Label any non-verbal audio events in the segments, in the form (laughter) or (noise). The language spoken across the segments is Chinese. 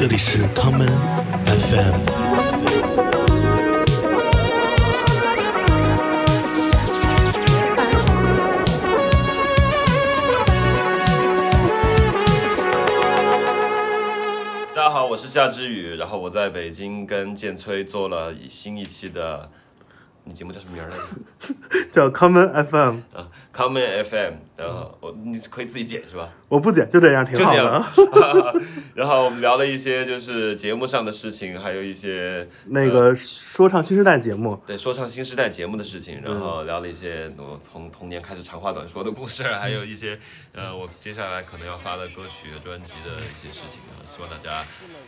这里是 common FM。大家好，我是夏之雨，然后我在北京跟建崔做了新一期的，你节目叫什么名儿来着？(laughs) 叫 Common FM，啊，Common FM，然后我你可以自己剪是吧？我不剪，就这样，挺好的。(laughs) 然后我们聊了一些就是节目上的事情，还有一些那个说唱新时代节目，对说唱新时代节目的事情，然后聊了一些我从童年开始长话短说的故事，还有一些呃我接下来可能要发的歌曲、专辑的一些事情啊，希望大家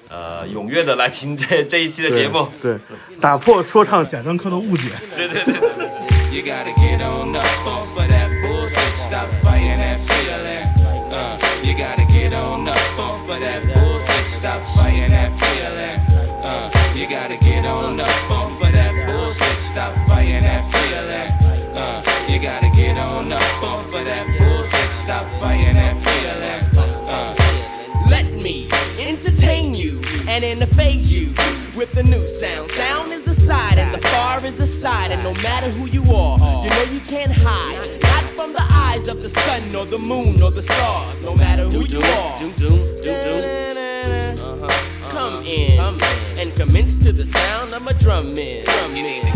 呃踊跃的来听这这一期的节目。对，打破说唱贾樟柯的误解。(laughs) you gotta get on up off of that bullshit. Stop fighting that feeling. Uh, you gotta get on up off of that bullshit. Stop fighting that feeling. Uh, you gotta get on up off of that bullshit. Stop fighting that feeling. Uh, you gotta get on up off of that bullshit. Stop fighting that feeling. Uh, let me entertain you and interface you with the new sound. Sound is the side and the far is the side. And no matter who you are, you know you can't hide. Not from the eyes of the sun or the moon or the stars. No matter who you are. Come in and commence to the sound of a drum in. you need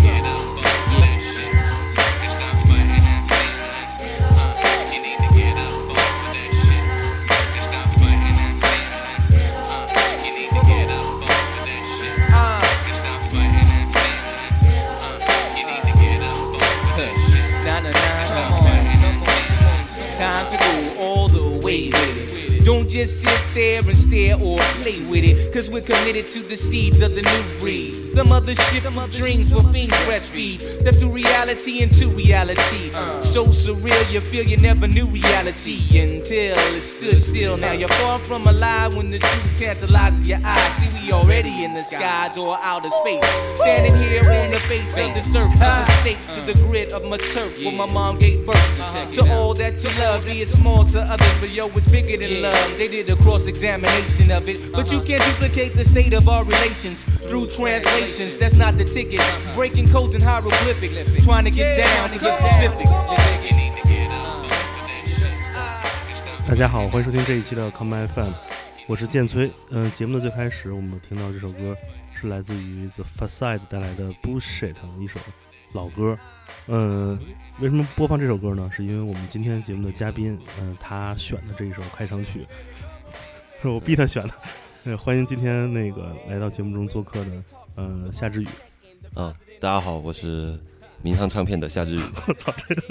all the way it. Don't just sit there and stare or play with it. Cause we're committed to the seeds of the new breeds. The mothership of dreams where fiends breastfeed. Step through reality into reality. So surreal, you feel you never knew reality until it stood still. Now you're far from alive when the truth tantalizes your eyes. See, we already in the skies or outer space. Standing here on the face of the surface of the state to the grid of my turf where my mom gave birth. To all that you love, be it small to others, but yo, it's bigger than love They did a cross examination of it, but you can't duplicate the state of our relations through translations. That's not the ticket. Breaking codes and hieroglyphics, trying to get down to get specifics. You need to get up off of that shit and stop 大家好，欢迎收听这一期的 Common FM，我是建崔。嗯、节目的最开始，我们听到这首歌是来自于 The Facade 带来的 Bullshit 一首老歌。嗯、 为什么播放这首歌呢？是因为我们今天节目的嘉宾，嗯、他选的这一首开场曲，是我逼他选的。欢迎今天那个来到节目中做客的，嗯，夏之雨。嗯，大家好，我是民航唱片的夏之雨。(laughs) 我操，这个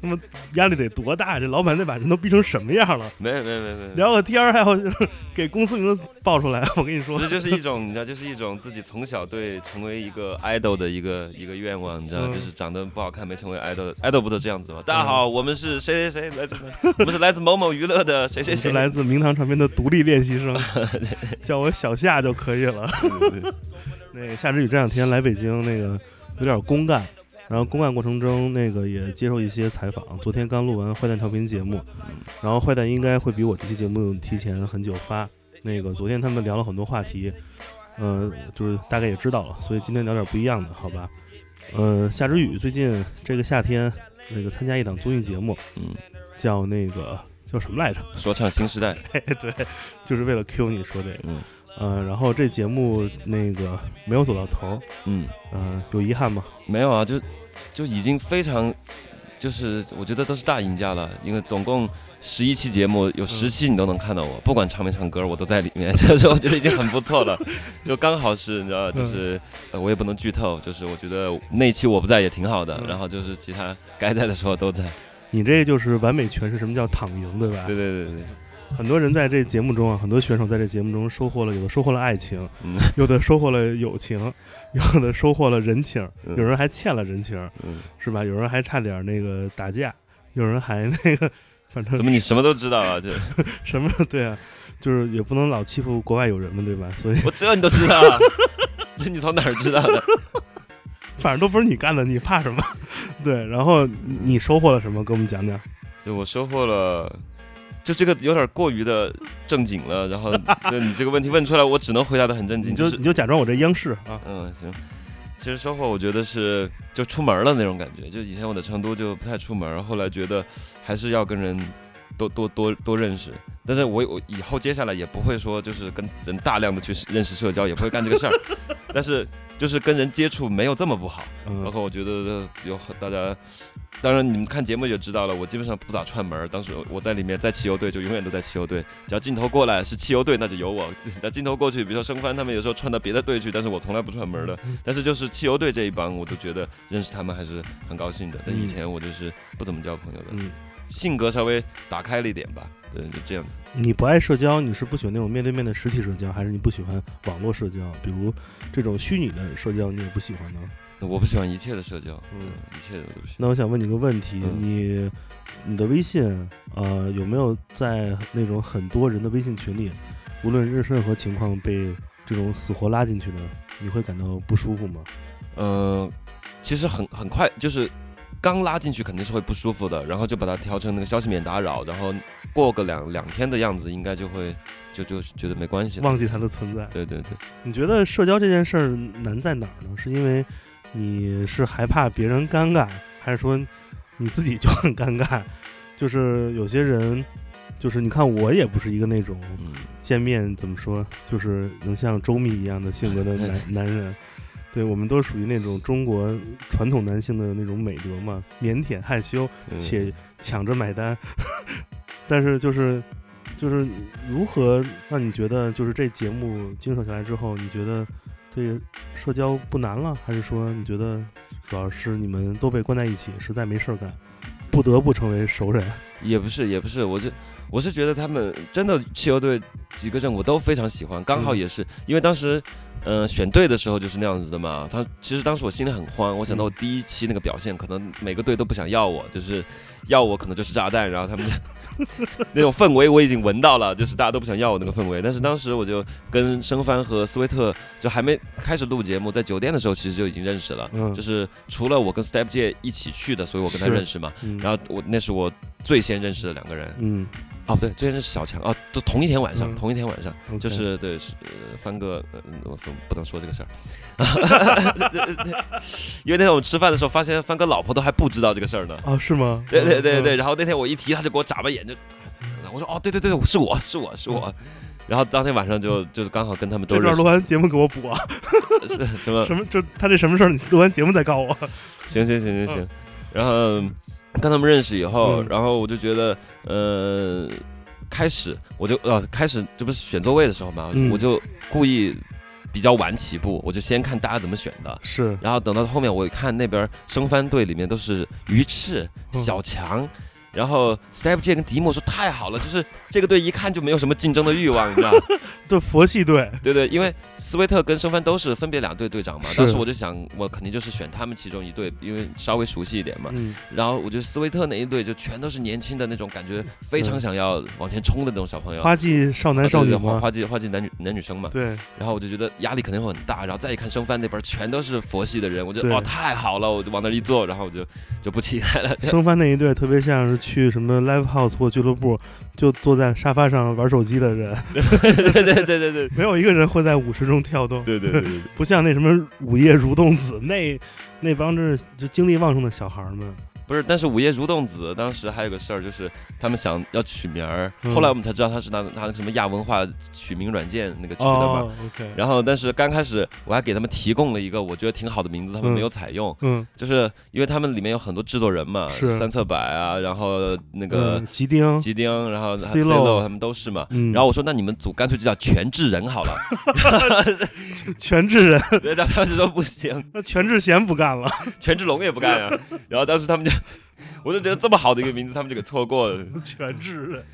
他妈压力得多大？这老板得把人都逼成什么样了？没有没有没有没有，聊个天儿还要 (laughs) 给公司名字报出来，我跟你说这，就是一种你知道，就是一种自己从小对成为一个 idol 的一个一个愿望，你知道，嗯就是长得不好看没成为 idol，idol 不都这样子吗？大家好，我们是谁谁谁来自，我们是来自某某娱乐的谁谁谁。是来自明堂唱片的独立练习生，(laughs) 叫我小夏就可以了。那个夏之雨这两天来北京，那个有点公干，然后公干过程中，那个也接受一些采访。昨天刚录完《坏蛋调频》节目，然后坏蛋应该会比我这期节目提前很久发。那个昨天他们聊了很多话题，呃，就是大概也知道了，所以今天聊点不一样的，好吧？呃，夏之雨最近这个夏天，那个参加一档综艺节目，嗯，叫那个叫什么来着？说唱新时代，(laughs) 对，就是为了 Q 你说这个，嗯呃，然后这节目那个没有走到头儿，嗯，嗯、有遗憾吗？没有啊，就就已经非常，就是我觉得都是大赢家了，因为总共。十一期节目有十期你都能看到我，不管唱没唱歌，我都在里面，(laughs) 就是我觉得已经很不错了，(laughs) 就刚好是你知道，就是呃我也不能剧透，就是我觉得那一期我不在也挺好的，嗯。然后就是其他该在的时候都在，你这就是完美诠释什么叫躺赢，对吧？对对对对，(laughs) 很多人在这节目中啊，很多选手在这节目中收获了，有的收获了爱情，嗯有的收获了友情，(laughs) 有的收获了人情，嗯有人还欠了人情，嗯，是吧？有人还差点那个打架，有人还那个，(laughs) 反正怎么你什么都知道啊？这什么对啊，就是也不能老欺负国外友人们，对吧？所以我这你都知道啊？这你从哪儿知道的？反正都不是你干的，你怕什么？对，然后你收获了什么？给我们讲讲。对我收获了，就这个有点过于的正经了，然后 (laughs) 对你这个问题问出来，我只能回答的很正经，你就是你就假装我这央视啊，嗯行。其实收获我觉得是就出门了那种感觉，就以前我在成都就不太出门，后来觉得还是要跟人多多多多认识。但是我我以后接下来也不会说就是跟人大量的去认识社交，也不会干这个事儿。但是就是跟人接触没有这么不好。嗯包括我觉得有很大家，当然你们看节目就知道了，我基本上不咋串门儿。当时我在里面在汽油队就永远都在汽油队，只要镜头过来是汽油队，那就有我；(laughs) 那镜头过去，比如说生番他们有时候串到别的队去，但是我从来不串门儿的。但是就是汽油队这一帮，我都觉得认识他们还是很高兴的。但以前我就是不怎么交朋友的，嗯，性格稍微打开了一点吧，对，就这样子。你不爱社交，你是不喜欢那种面对面的实体社交，还是你不喜欢网络社交？比如这种虚拟的社交，你也不喜欢呢？我不喜欢一切的社交，嗯嗯，一切的都不喜欢。那我想问你个问题，嗯你你的微信呃有没有在那种很多人的微信群里，无论任任何情况被这种死活拉进去呢，你会感到不舒服吗？嗯，其实很很快，就是刚拉进去肯定是会不舒服的，然后就把它调成那个消息免打扰，然后过个两两天的样子，应该就会就就觉得没关系了。忘记它的存在。对对对，你觉得社交这件事儿难在哪儿呢？是因为你是害怕别人尴尬，还是说你自己就很尴尬？就是有些人，就是你看我也不是一个那种嗯，见面怎么说，就是能像周密一样的性格的男 (laughs) 男人。对，我们都属于那种中国传统男性的那种美德嘛，腼腆害羞，嗯且抢着买单。(laughs) 但是就是就是如何让你觉得就是这节目经手下来之后，你觉得对社交不难了，还是说你觉得主要是你们都被关在一起，实在没事儿干，不得不成为熟人？(laughs) 也不是也不是，我就我是觉得他们真的汽油队几个人我都非常喜欢，刚好嗯也是、因为当时。嗯、选队的时候就是那样子的嘛。他其实当时我心里很慌，我想到我第一期那个表现，可能每个队都不想要我，就是要我可能就是炸弹，然后他们 (laughs) 那种氛围我已经闻到了，就是大家都不想要我那个氛围。但是当时我就跟生番和斯威特就还没开始录节目，在酒店的时候其实就已经认识了，嗯就是除了我跟 Step J 一起去的，所以我跟他认识嘛。嗯，然后我那是我最先认识的两个人，嗯，哦不对，最先是小强，哦，都同一天晚上，嗯同一天晚上，OK 就是对是呃帆哥，呃我说不能说这个事儿，因为那天我们吃饭的时候发现帆哥老婆都还不知道这个事儿呢，啊，是吗？对对对嗯对，然后那天我一提他就给我眨巴眼，就，我说哦对对对对，是我是我是我。(laughs) 然后当天晚上就就是刚好跟他们都认识这段录，完节目给我补啊！(laughs) 是什么什么？就他这什么事儿？你录完节目再告我。行行行行行，然后跟他们认识以后，嗯。然后我就觉得，呃，开始我就呃开始这不是选座位的时候嘛，嗯。我就故意比较晚起步，我就先看大家怎么选的。是，然后等到后面，我一看那边生番队里面都是鱼翅、嗯。小强，然后 Step J 跟迪莫说太好了，就是这个队一看就没有什么竞争的欲望，你知道？(laughs) 对佛系队，对对，因为斯威特跟生番都是分别两队队长嘛，当时我就想，我肯定就是选他们其中一队，因为稍微熟悉一点嘛。嗯，然后我觉得斯威特那一队就全都是年轻的那种感觉，非常想要往前冲的那种小朋友。花季少男少女吗？花花季花季男女男女生嘛。对，然后我就觉得压力肯定会很大，然后再一看生番那边全都是佛系的人，我觉得哇哦太好了，我就往那儿一坐，然后我就就不起来了。(laughs) 生番那一队特别像是去什么 live house 或俱乐部，就坐在沙发上玩手机的人，(laughs) 对对对对对没有一个人会在舞池中跳动，对对对对。不像那什么午夜蠕动子那那帮是就精力旺盛的小孩们。不是，但是午夜蠕动子当时还有个事儿，就是他们想要取名儿，嗯后来我们才知道他是拿拿那个什么亚文化取名软件那个取的嘛。哦，OK，然后，但是刚开始我还给他们提供了一个我觉得挺好的名字，他们嗯没有采用，嗯，就是因为他们里面有很多制作人嘛，是三侧柏啊，然后那个嗯吉丁，吉丁，然后 C C Lo Lo 他们都是嘛。嗯，然后我说，那你们组干脆就叫全智人好了。(laughs) (laughs) 全智人，对，他当时说不行，那全智贤不干了。全智龙也不干啊。(laughs) 然后当时他们就，(laughs) 我就觉得这么好的一个名字，他们就给错过了。全智人，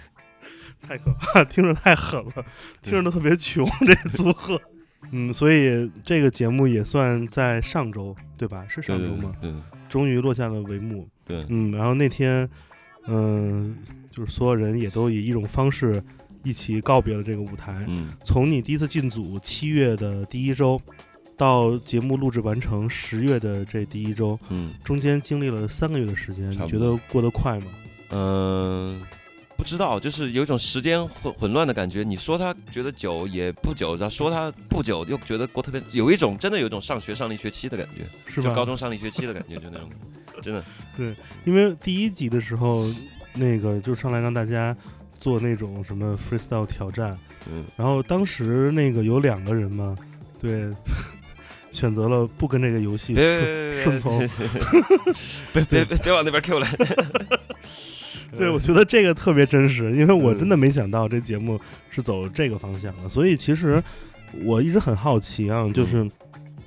太可怕，听着太狠了，听着都特别穷这个组合。(laughs) 嗯，所以这个节目也算在上周，对吧？是上周吗？对终于落下了帷幕。对对，嗯，然后那天，嗯、就是所有人也都以一种方式一起告别了这个舞台。嗯从你第一次进组七月的第一周，到节目录制完成十月的这第一周，嗯中间经历了三个月的时间，你觉得过得快吗？嗯，不知道，就是有一种时间混混乱的感觉。你说他觉得久也不久，然后说他不久又觉得过特别，有一种真的有一种上学上了一学期的感觉，是吧？就高中上了一学期的感觉，就那种，真的。对因为第一集的时候，那个就上来让大家做那种什么 freestyle 挑战，嗯，然后当时那个有两个人嘛，对，选择了不跟这个游戏别顺顺从。(laughs) 别别别别往那边 Q 来。(laughs) 对，我觉得这个特别真实，因为我嗯真的没想到这节目是走这个方向的，所以其实我一直很好奇啊，就是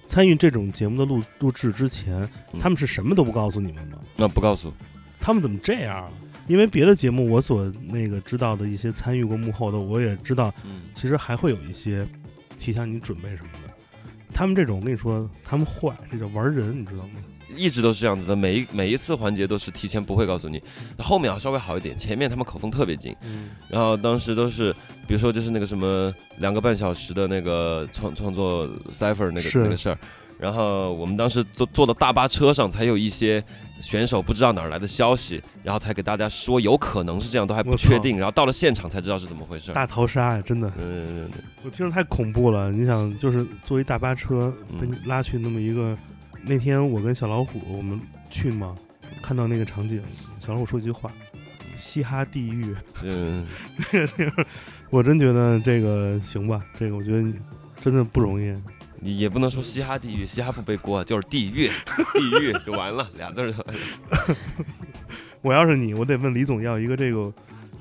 参与这种节目的录录制之前，嗯他们是什么都不告诉你们吗？那不告诉，他们怎么这样啊？因为别的节目我所那个知道的一些参与过幕后的，我也知道，嗯，其实还会有一些提前你准备什么的。他们这种，我跟你说，他们坏，这叫玩人，你知道吗？一直都是这样子的，每一每一次环节都是提前不会告诉你，后面要稍微好一点，前面他们口风特别紧，嗯，然后当时都是，比如说就是那个什么两个半小时的那个创创作 cipher 那个那个事儿，然后我们当时坐坐到大巴车上，才有一些选手不知道哪儿来的消息，然后才给大家说有可能是这样，都还不确定，然后到了现场才知道是怎么回事。大逃杀呀，真的，嗯，我听着太恐怖了。你想，就是坐一大巴车拉去那么一个，那天我跟小老虎我们去嘛，看到那个场景，小老虎说一句话：“嘻哈地狱。嗯，” (laughs) 我真觉得这个行吧，这个我觉得你真的不容易。你也不能说嘻哈地狱，嘻哈不背锅，就是地狱，(laughs) 地狱就完了，俩字儿就完了。(laughs) 我要是你，我得问李总要一个这个，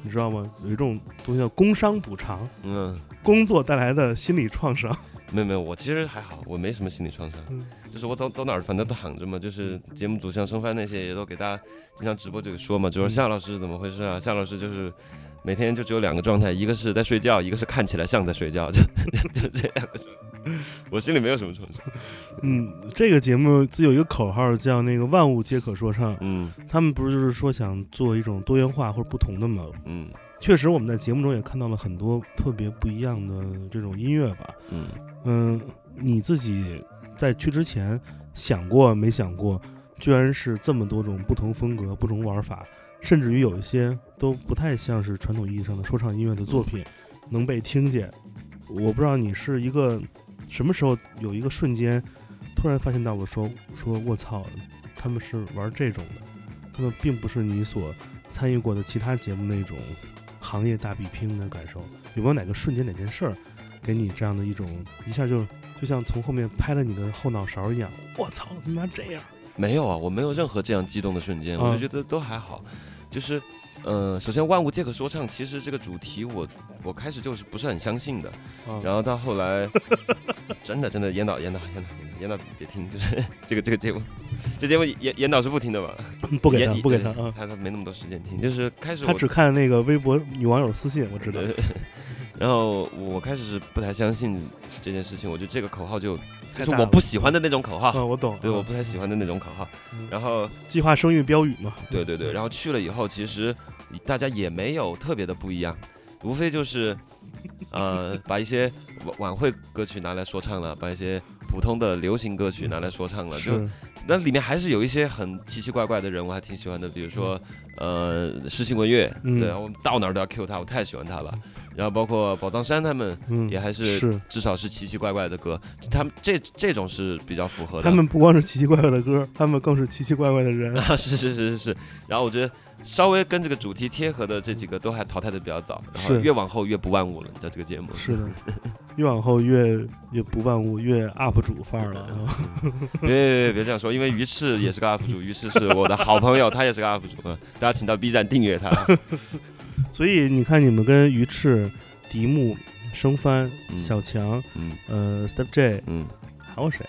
你知道吗？有一种东西叫工伤补偿，嗯。工作带来的心理创伤。(laughs) 没有没有，我其实还好，我没什么心理创伤，嗯就是我走走哪儿反正都躺着嘛，就是节目组像生番那些也都给大家经常直播这个说嘛，就说嗯夏老师怎么回事啊？夏老师就是每天就只有两个状态，一个是在睡觉，一个是看起来像在睡觉，就就这两个状态。(laughs) 我心里没有什么创伤。嗯，这个节目自有一个口号叫那个“万物皆可说唱嗯”，他们不是就是说想做一种多元化或者不同的吗？嗯确实，我们在节目中也看到了很多特别不一样的这种音乐吧。嗯，嗯，你自己在去之前想过没想过，居然是这么多种不同风格、不同玩法，甚至于有一些都不太像是传统意义上的说唱音乐的作品能被听见。我不知道你是一个什么时候有一个瞬间，突然发现到了说说我操，他们是玩这种的，他们并不是你所参与过的其他节目那种行业大比拼的感受。有没有哪个瞬间哪件事儿，给你这样的一种一下就就像从后面拍了你的后脑勺一样？我操，他妈这样！没有啊，我没有任何这样激动的瞬间，我就觉得都还好。就是，呃，首先万物皆可说唱，其实这个主题我我开始就是不是很相信的，啊然后到后来，真 (laughs) 的真的，严导严导严导严导别听，就是 (laughs) 这个这个节目，这节目严严导是不听的吧？不给他不给他啊，他他没那么多时间听，就是开始我他只看那个微博女网友私信，我知道。(laughs) 然后我开始是不太相信这件事情，我觉得这个口号就就是我不喜欢的那种口号，啊，我懂。(laughs) 对，啊我不太喜欢的那种口号嗯。然后计划生育标语嘛，对对对，然后去了以后，其实大家也没有特别的不一样，无非就是，呃，把一些晚晚会歌曲拿来说唱了，把一些普通的流行歌曲拿来说唱了，就那里面还是有一些很奇奇怪怪的人，我还挺喜欢的，比如说，呃，诗情文乐，嗯对，我到哪儿都要 Q 他，我太喜欢他了。然后包括宝藏山他们，嗯，也还是是至少是奇奇怪怪的歌，他们这这种是比较符合的。他们不光是奇奇怪怪的歌，他们更是奇奇怪怪的人。(laughs) 啊，是是是是是。然后我觉得稍微跟这个主题贴合的这几个都还淘汰的比较早，然后越往后越不万物了，你知道这个节目。是的，越往后越越不万物，越 UP 主范儿了。(laughs) 啊别别别别这样说，因为鱼翅也是个 UP 主，鱼翅是我的好朋友，他也是个 UP 主，嗯大家请到 B 站订阅他。所以你看，你们跟鱼翅、迪木、生番、嗯小强、嗯呃 Step J 嗯，还有谁？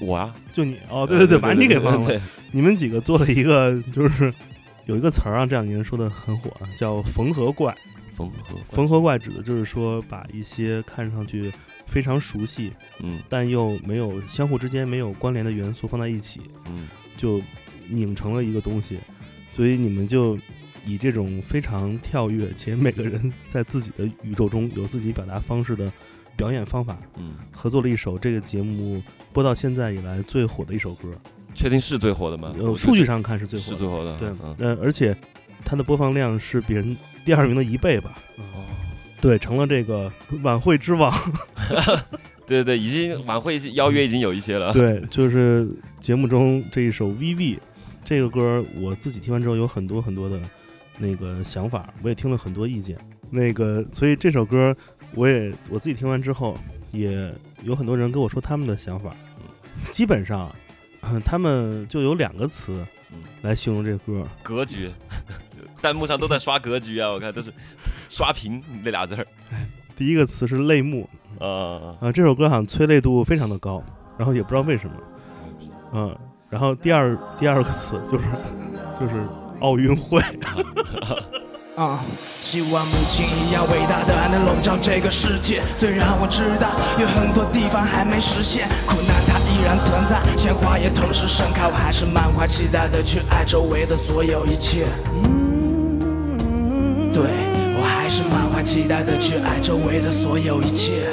我啊，就你哦，对对对，把你给忘了。你们几个做了一个，就是有一个词儿啊，这两年说的很火啊，叫“缝合怪”。缝合，缝合怪指的就是说，把一些看上去非常熟悉，嗯但又没有相互之间没有关联的元素放在一起，嗯就拧成了一个东西。所以你们就以这种非常跳跃且每个人在自己的宇宙中有自己表达方式的表演方法，嗯，合作了一首这个节目播到现在以来最火的一首歌。确定是最火的吗？呃，数据上看是最火的是最。火的，对嗯，呃，而且它的播放量是别人第二名的一倍吧。哦，对，成了这个晚会之王。(laughs) 对 (laughs) 对对，已经晚会邀约已经有一些了。对，就是节目中这一首《VV》这个歌，我自己听完之后有很多很多的那个想法，我也听了很多意见。那个，所以这首歌我也我自己听完之后，也有很多人跟我说他们的想法。基本上，嗯他们就有两个词嗯。来形容这个歌，格局，(laughs) 弹幕上都在刷格局啊，我看都是刷屏那俩字儿。第一个词是泪目。啊，啊，这首歌好像催泪度非常的高，然后也不知道为什么，嗯，然后第二第二个词就是就是奥运会，(laughs) 啊、希望母亲一样伟大的爱能笼罩这个世界。虽然我知道有很多地方还没实现，苦难它依然存在，鲜花也同时盛开。我还是满怀期待的去爱周围的所有一切。对我还是满怀期待的去爱周围的所有一切。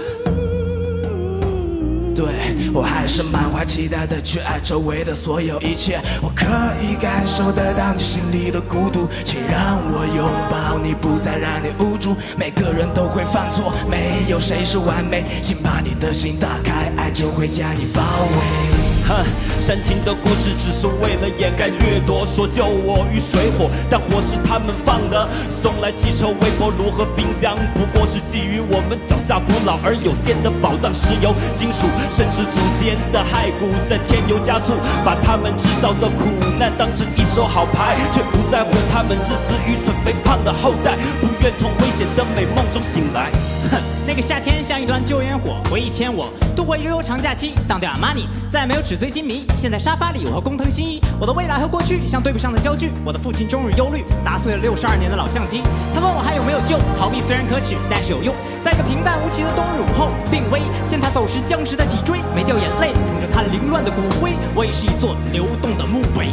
对我还是满怀期待的去爱周围的所有一切。我可以感受得到你心里的孤独，请让我拥抱你，不再让你无助。每个人都会犯错，没有谁是完美。请把你的心打开，爱就会将你包围。哼，煽情的故事只是为了掩盖掠夺，说救我于水火，但火是他们放的。送来汽车、微波炉和冰箱，不过是基于我们脚下古老而有限的宝藏——石油、金属，甚至祖先的骸骨，在添油加醋，把他们制造的苦难当成一手好牌，却不在乎他们自私、愚蠢、肥胖的后代，不愿从危险的美梦中醒来。哼，(laughs) 那个夏天像一团旧烟火，回忆牵我度过悠悠长假期，当掉阿玛尼，再没有纸醉金迷。现在沙发里，我和工藤新一，我的未来和过去像对不上的焦距。我的父亲终日忧虑，砸碎了六十二年的老相机。他问我还有没有救，逃避虽然可耻，但是有用。在一个平淡无奇的冬日午后，病危，见他走时僵直的脊椎，没掉眼泪，捧着他凌乱的骨灰，我也是一座流动的墓碑。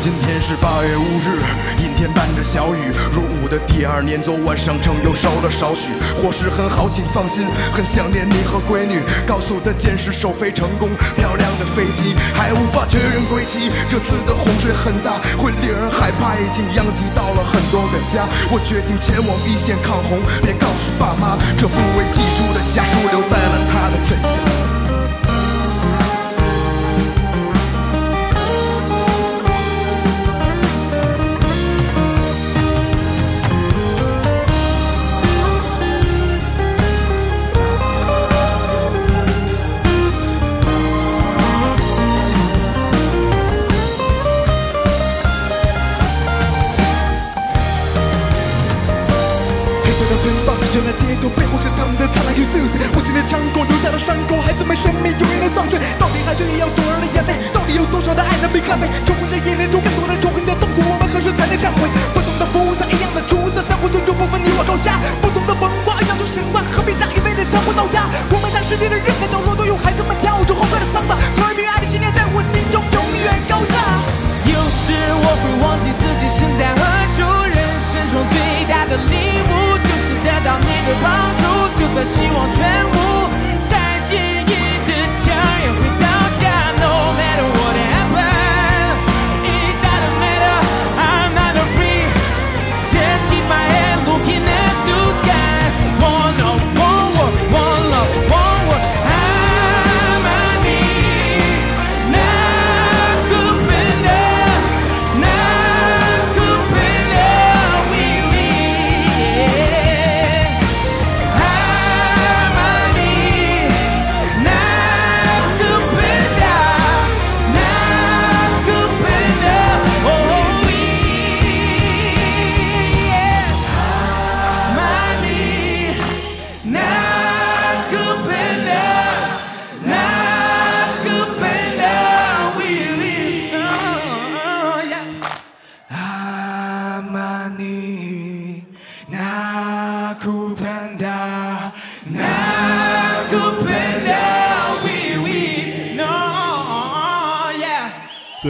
今天是八月五日，阴天伴着小雨。入伍的第二年，昨晚上城又烧了少许。伙食很好，请放心，很想念你和闺女。高速的箭矢首飞成功，漂亮的飞机还无法确认归期。这次的洪水很大，会令人害怕，已经殃及到了很多个家。我决定前往一线抗洪，别告诉爸妈，这份未记住的家书留在了他的枕下。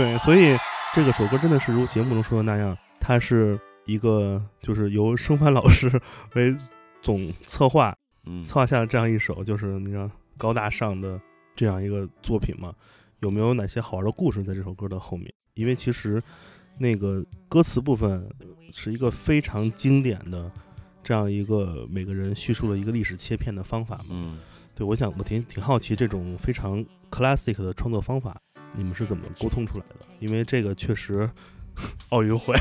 对，所以这个首歌真的是如节目中说的那样，它是一个就是由生帆老师 (laughs) 为总策划嗯，策划下的这样一首就是那样高大上的这样一个作品嘛？有没有哪些好玩的故事在这首歌的后面？因为其实那个歌词部分是一个非常经典的这样一个每个人叙述了一个历史切片的方法嘛。嗯，对，我想我挺挺好奇这种非常 classic 的创作方法，你们是怎么沟通出来的？因为这个确实 (laughs) 奥运会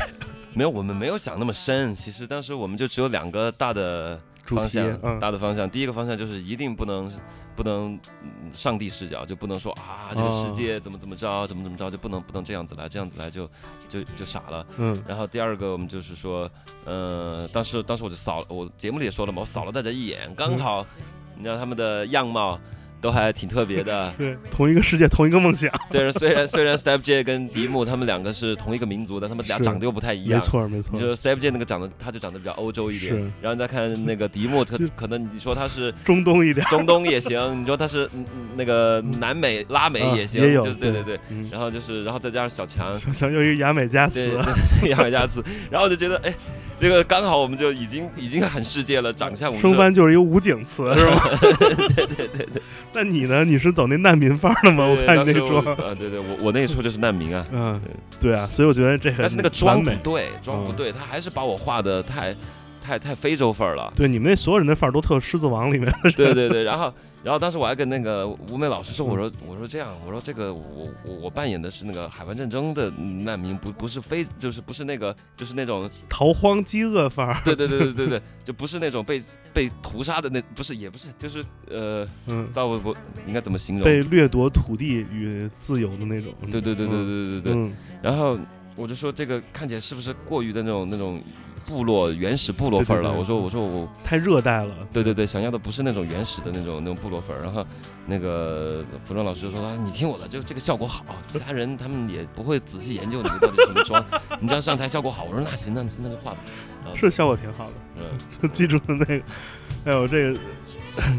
没有，我们没有想那么深。其实当时我们就只有两个大的方向，嗯、大的方向。第一个方向就是一定不能不能上帝视角，就不能说啊这个世界怎么怎么着，怎么怎么着，就不能不能这样子来，这样子来就就就傻了。嗯。然后第二个我们就是说，呃，当时当时我就扫，我节目里也说了嘛，我扫了大家一眼，刚好，你知道他们的样貌。都还挺特别的，(laughs) 对，同一个世界，同一个梦想。(laughs) 对，虽然虽然 Step J 跟迪木他们两个是同一个民族的，他们俩长得又不太一样。没错，没错。就是 Step J 那个长得，他就长得比较欧洲一点。是。然后你再看那个迪木，可可能你说他是中东一点，中东也行。你说他是那个南美、拉美也行。也有。就对对对。然后就是，然后再加上小强。小强又一个牙买加词。对，亚 (laughs) 美加词。然后我就觉得，哎，这个刚好我们就已经已经很世界了，长相。生番就是一个武警词，(laughs) 是吧？对对对对。那你呢？你是走那难民范儿的吗？我看你那装啊，对对，我我那时候就是难民啊，嗯，对啊，所以我觉得这个，但是那个妆不对，妆不对，他还是把我画的太太太非洲范儿了。对，你们那所有人的范儿都特《狮子王》里面。对对对，然后然后当时我还跟那个吴美老师说，我说我说这样，我说这个我我我扮演的是那个海湾战争的难民，不不是非就是不是那个就是那种逃 (laughs) 荒饥饿范儿。对对对对对对，就不是那种被。被屠杀的那不是也不是就是呃嗯，到我我应该怎么形容？被掠夺土地与自由的那种。对对对对对对对。然后我就说这个看起来是不是过于的那种那种部落原始部落范儿了？我说我说我太热带了。对对对，想要的不是那种原始的那种那种部落范儿。然后那个服装老师就说：“你听我的，就这个效果好，其他人他们也不会仔细研究你到底怎么装，(laughs) 你这样上台效果好。”我说：“那行，那那就画吧。”是效果挺好的，嗯，记住了那个，哎呦，这个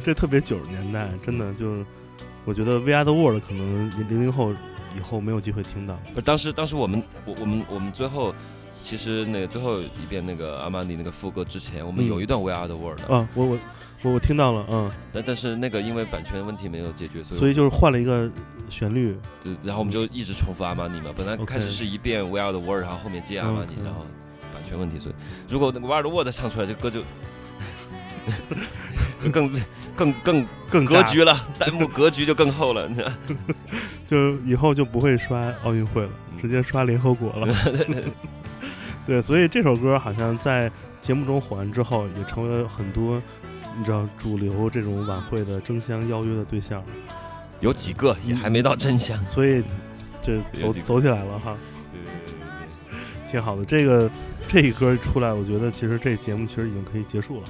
这特别九十年代，真的就是，我觉得 Are the World 可能零零后以后没有机会听到。不是，当时当时我们我我们我们最后其实那个最后一遍那个阿玛尼那个副歌之前，我们有一段 We Are the World 啊，我我我我听到了，嗯，但但是那个因为版权问题没有解决，所以所以就是换了一个旋律，对，然后我们就一直重复阿玛尼嘛，本来开始是一遍 We Are the World，然后后面接阿玛尼，然后。版权问题，所以如果那个 We Are the World 唱出来，这歌就更更更更格局了，弹幕格局就更厚了，你？(laughs) 就以后就不会刷奥运会了，直接刷联合国了。(laughs) 对，所以这首歌好像在节目中火完之后，也成为了很多你知道主流这种晚会的争相邀约的对象。有几个也还没到真相，所以这走走起来了哈。挺好的，这个。这一歌出来，我觉得其实这节目其实已经可以结束了，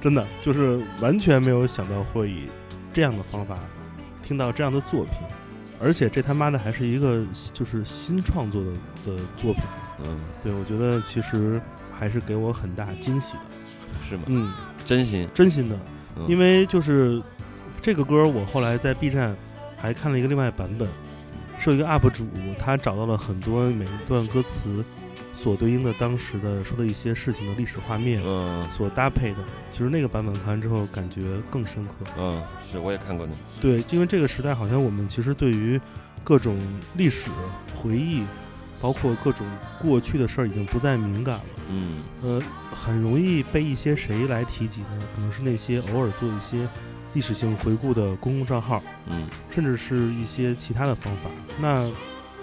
真的就是完全没有想到会以这样的方法听到这样的作品，而且这他妈的还是一个就是新创作的的作品。嗯，对，我觉得其实还是给我很大惊喜的，是吗？嗯，真心。真心的，因为就是这个歌，我后来在 B 站还看了一个另外版本，是有一个 UP 主他找到了很多每一段歌词。所对应的当时的说的一些事情的历史画面，嗯，所搭配的，其实那个版本看完之后感觉更深刻。嗯，是，我也看过那。对，因为这个时代好像我们其实对于各种历史回忆，包括各种过去的事儿已经不再敏感了。嗯，呃，很容易被一些谁来提及呢？可能是那些偶尔做一些历史性回顾的公共账号，嗯，甚至是一些其他的方法。那。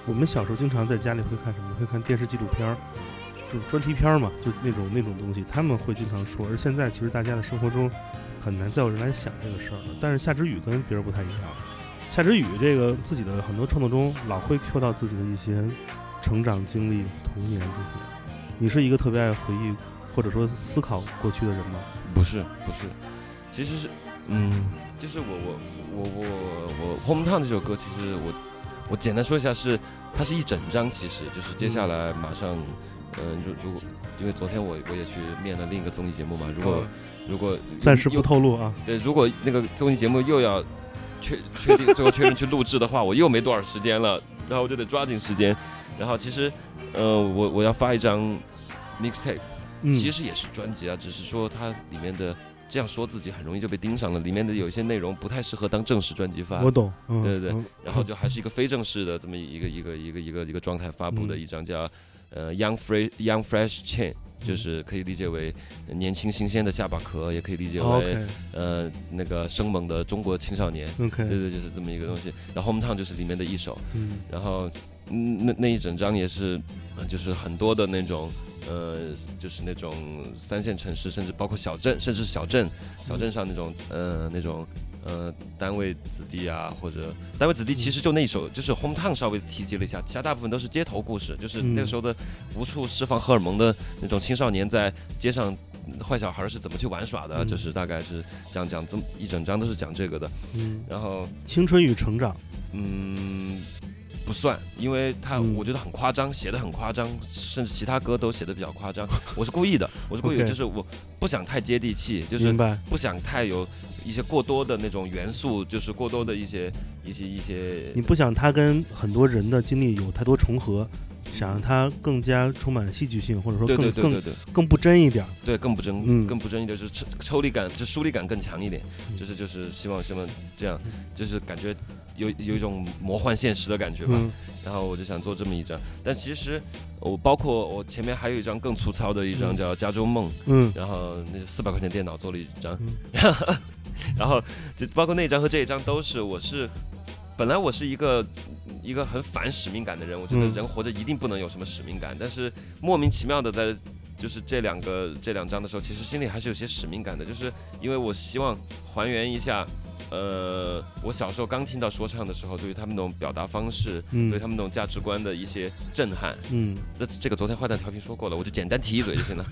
我们小时候经常在家里会看什么？会看电视纪录片儿，就是专题片儿嘛，就那种那种东西，他们会经常说。而现在其实大家的生活中很难再有人来想这个事儿了。但是夏之雨跟别人不太一样，夏之雨这个自己的很多创作中老会 Q 到自己的一些成长经历、童年这些。你是一个特别爱回忆或者说思考过去的人吗？不是，不是，其实是，嗯，就是我我我我我 Hometown 这首歌，其实我。我简单说一下，是它是一整张，其实就是接下来马上，嗯，如如果因为昨天我我也去面了另一个综艺节目嘛，如果如果暂时不透露啊，对，如果那个综艺节目又要确确定最后确认去录制的话，我又没多少时间了，然后我就得抓紧时间，然后其实，呃，我我要发一张 mixtape，其实也是专辑啊，只是说它里面的。这样说自己很容易就被盯上了，里面的有一些内容不太适合当正式专辑发。我懂，对对对，然后就还是一个非正式的这么一个一个一个一个一个状态发布的一张叫呃 young fresh young fresh Chain，就是可以理解为年轻新鲜的下巴壳，也可以理解为、呃那个生猛的中国青少年。OK，对对，就是这么一个东西。然后 Hometown 就是里面的一首，嗯然后嗯那那一整张也是，呃就是很多的那种。呃，就是那种三线城市，甚至包括小镇，甚至是小镇，小镇上那种，呃，那种，呃，单位子弟啊，或者单位子弟，其实就那一首，就是 Hometown 稍微提及了一下，其他大部分都是街头故事，就是那个时候的无处释放荷尔蒙的那种青少年在街上，坏小孩是怎么去玩耍的，嗯。就是大概是讲讲这么一整张都是讲这个的，嗯，然后青春与成长，嗯，不算，因为他嗯我觉得很夸张，写的很夸张，甚至其他歌都写的比较夸张。(laughs) 我是故意的，我是故意的，就是我不想太接地气，就是？不想太有一些过多的那种元素，就是过多的一些一些一些你不想他跟很多人的经历有太多重合，想让它更加充满戏剧性，或者说对更更更不真一点。对更不真、嗯更不真一点，就是抽抽离感，就疏离感更强一点，嗯就是就是希望希望这样，就是感觉有有一种魔幻现实的感觉吧。嗯。然后我就想做这么一张，但其实我包括我前面还有一张更粗糙的一张嗯。叫《加州梦》，嗯然后那四百块钱电脑做了一张，嗯。(laughs) 然后就包括那张和这一张都是我是。本来我是一个一个很反使命感的人，我觉得嗯。人活着一定不能有什么使命感，但是莫名其妙的在就是这两个这两张的时候，其实心里还是有些使命感的，就是因为我希望还原一下，呃，我小时候刚听到说唱的时候，对于他们那种表达方式，嗯对他们那种价值观的一些震撼，嗯这这个昨天坏蛋调频说过了，我就简单提一嘴就行了。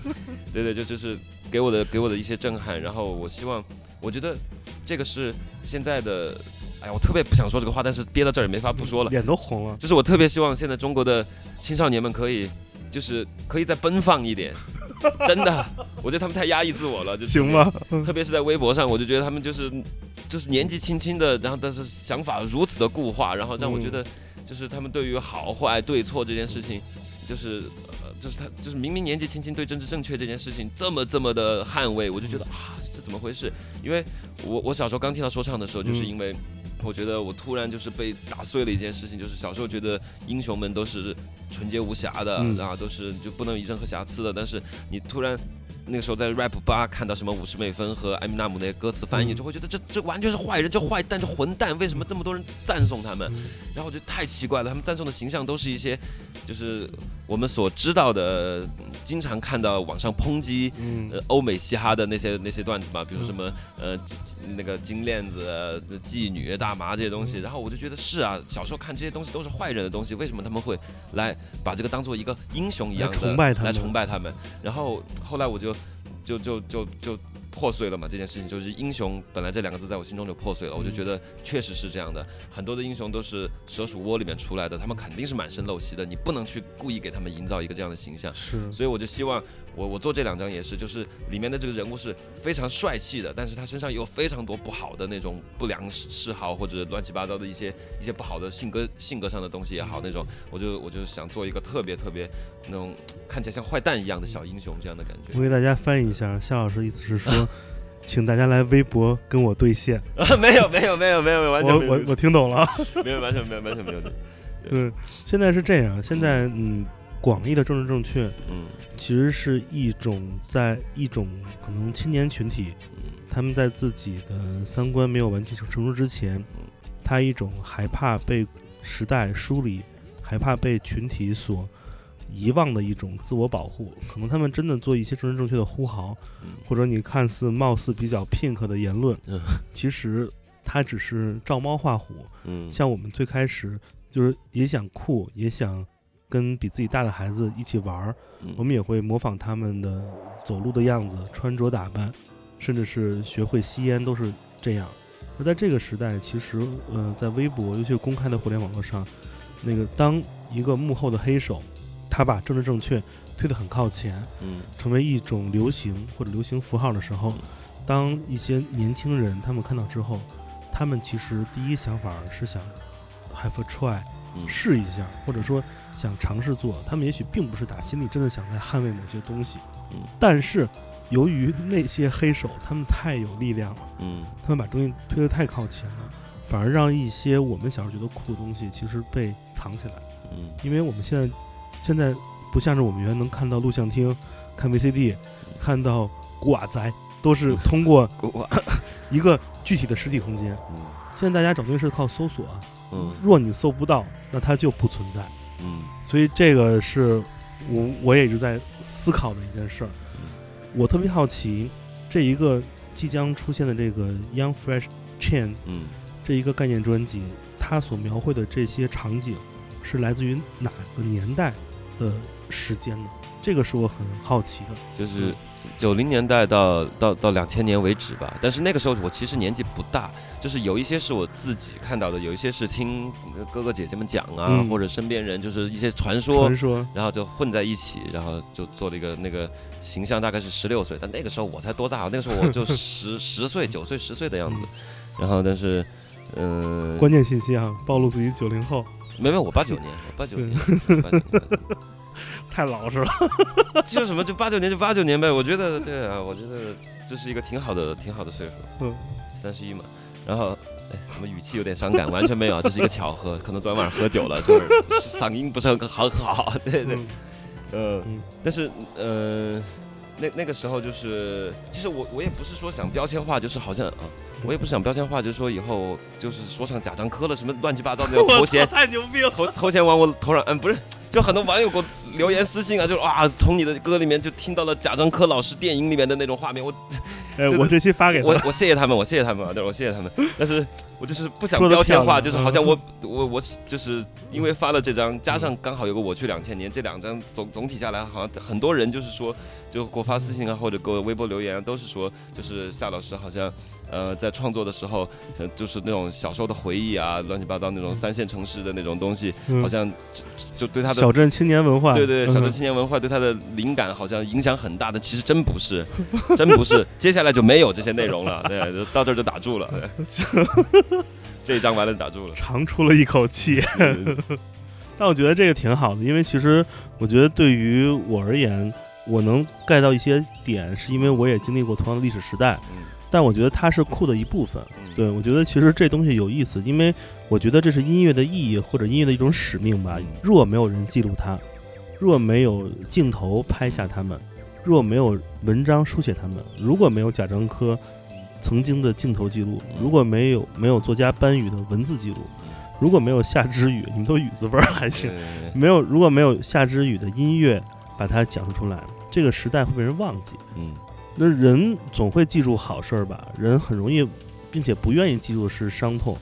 对 (laughs) 对，就就是给我的给我的一些震撼，然后我希望，我觉得这个是现在的，哎呀，我特别不想说这个话，但是憋到这儿也没法不说了。脸都红了。就是我特别希望现在中国的青少年们可以，就是可以再奔放一点，(laughs) 真的，我觉得他们太压抑自我了，就行吗？特别是在微博上，我就觉得他们就是就是年纪轻轻的，然后但是想法如此的固化，然后让我觉得就是他们对于好坏对错这件事情，就是呃就是他就是明明年纪轻轻对政治正确这件事情这么这么的捍卫，我就觉得啊这怎么回事？因为我我小时候刚听到说唱的时候，就是嗯因为。我觉得我突然就是被打碎了一件事情，就是小时候觉得英雄们都是纯洁无瑕的，嗯然后都是就不能有任何瑕疵的。但是你突然那个时候在 rap 吧看到什么五十美分和艾米纳姆那些歌词翻译，嗯。就会觉得这这完全是坏人，这坏蛋，这混蛋，为什么这么多人赞颂他们？然后我觉得太奇怪了，他们赞颂的形象都是一些就是我们所知道的，经常看到网上抨击嗯。呃欧美嘻哈的那些那些段子嘛，比如什么呃那个金链子、呃妓女、大麻这些东西，然后我就觉得是啊，小时候看这些东西都是坏人的东西，为什么他们会来把这个当做一个英雄一样的崇拜他们。来崇拜他们？然后后来我就就就就就破碎了嘛，这件事情就是英雄本来这两个字在我心中就破碎了，我就觉得确实是这样的，很多的英雄都是蛇鼠窝里面出来的，他们肯定是满身陋习的，你不能去故意给他们营造一个这样的形象。是。所以我就希望我我做这两张也是，就是里面的这个人物是非常帅气的，但是他身上有非常多不好的那种不良嗜嗜好或者乱七八糟的一些一些不好的性格性格上的东西也好，那种我就我就想做一个特别特别那种看起来像坏蛋一样的小英雄这样的感觉。我给大家翻译一下，夏老师的意思是说，(laughs) 请大家来微博跟我兑现。(laughs) 没有没有没有没有 (laughs) 完全没有我我我听懂了。没有完全没有完全没有的。嗯，现在是这样，现在嗯，广义的政治正确嗯其实是一种在一种可能青年群体，嗯他们在自己的三观没有完全成熟之前，他一种害怕被时代梳理，害怕被群体所遗忘的一种自我保护。可能他们真的做一些政治正确的呼号，嗯或者你看似貌似比较 pink 的言论，嗯其实它只是照猫画虎。嗯像我们最开始就是也想酷，也想跟比自己大的孩子一起玩儿，嗯我们也会模仿他们的走路的样子、穿着打扮，甚至是学会吸烟，都是这样。而在这个时代，其实，呃，在微博，尤其是公开的互联网络上，那个当一个幕后的黑手，他把政治正确推得很靠前，嗯成为一种流行或者流行符号的时候，当一些年轻人他们看到之后，他们其实第一想法是想 have a try，嗯试一下，或者说想尝试做。他们也许并不是打心里真的想在捍卫某些东西，嗯但是由于那些黑手他们太有力量了，嗯他们把东西推得太靠前了，反而让一些我们小时候觉得酷的东西其实被藏起来。嗯因为我们现在现在不像是我们原来能看到录像厅、看 VCD、看到古瓦宅，都是通过 (laughs) 我 (laughs) 一个具体的实体空间。嗯现在大家找东西是靠搜索，嗯若你搜不到，那它就不存在。嗯所以这个是我我也一直在思考的一件事儿。我特别好奇，这一个即将出现的这个 Young Fresh Chain 嗯这一个概念专辑，它所描绘的这些场景是来自于哪个年代的时间呢？这个是我很好奇的。就是九零年代到到到两千年为止吧。但是那个时候我其实年纪不大，就是有一些是我自己看到的，有一些是听哥哥姐姐们讲啊，嗯或者身边人就是一些传说传，说，然后就混在一起，然后就做了一个那个形象，大概是十六岁，但那个时候我才多大？那个时候我就 (laughs) 十十岁、九岁、十岁的样子。然后但是，嗯、关键信息啊，暴露自己九零后，没没，我八九年，我八九年，八九年。太老实了。(laughs) 就什么就八九年就八九年呗，我觉得对啊，我觉得这是一个挺好的挺好的岁数，嗯，三十一嘛。然后，哎，怎么语气有点伤感？完全没有，(laughs) 这是一个巧合，可能昨天晚上喝酒了，就是嗓音不是很很好，(laughs) 对对，嗯嗯嗯，但是呃，那那个时候就是，其实我我也不是说想标签化，就是好像啊，我也不是想标签化，就是说以后就是说唱贾樟柯了什么乱七八糟的头衔，太牛逼了！头头衔往我头上摁，不是，就很多网友给我留言私信啊，就是啊，从你的歌里面就听到了贾樟柯老师电影里面的那种画面，我 (laughs) 哎，我这期发给他我，我谢谢他们，我谢谢他们啊，对，我谢谢他们，但是我就是不想标签化，就是好像我我我就是因为发了这张，加上刚好有个我去两千年，这两张总总体下来，好像很多人就是说，就给我发私信啊，或者给我微博留言啊，都是说，就是夏老师好像。呃，在创作的时候，呃，就是那种小时候的回忆啊，乱七八糟那种三线城市的那种东西，嗯好像就就对他的小镇青年文化，对对，小镇嗯青年文化对他的灵感好像影响很大的，其实真不是，(laughs) 真不是。接下来就没有这些内容了，(laughs) 对，就到这儿就打住了。对 (laughs) 这一章完了就打住了。长出了一口气。但我觉得这个挺好的，因为其实我觉得对于我而言，我能 get 到一些点，是因为我也经历过同样的历史时代。嗯但我觉得它是酷的一部分。嗯对我觉得其实这东西有意思，因为我觉得这是音乐的意义或者音乐的一种使命吧嗯。若没有人记录它，若没有镜头拍下他们，若没有文章书写他们，如果没有贾樟柯曾经的镜头记录，嗯如果没有没有作家班宇的文字记录，如果没有夏之雨，你们都雨字辈儿还行，没有如果没有夏之雨的音乐把它讲述出来，这个时代会被人忘记。嗯那人总会记住好事儿吧？人很容易，并且不愿意记住的是伤痛，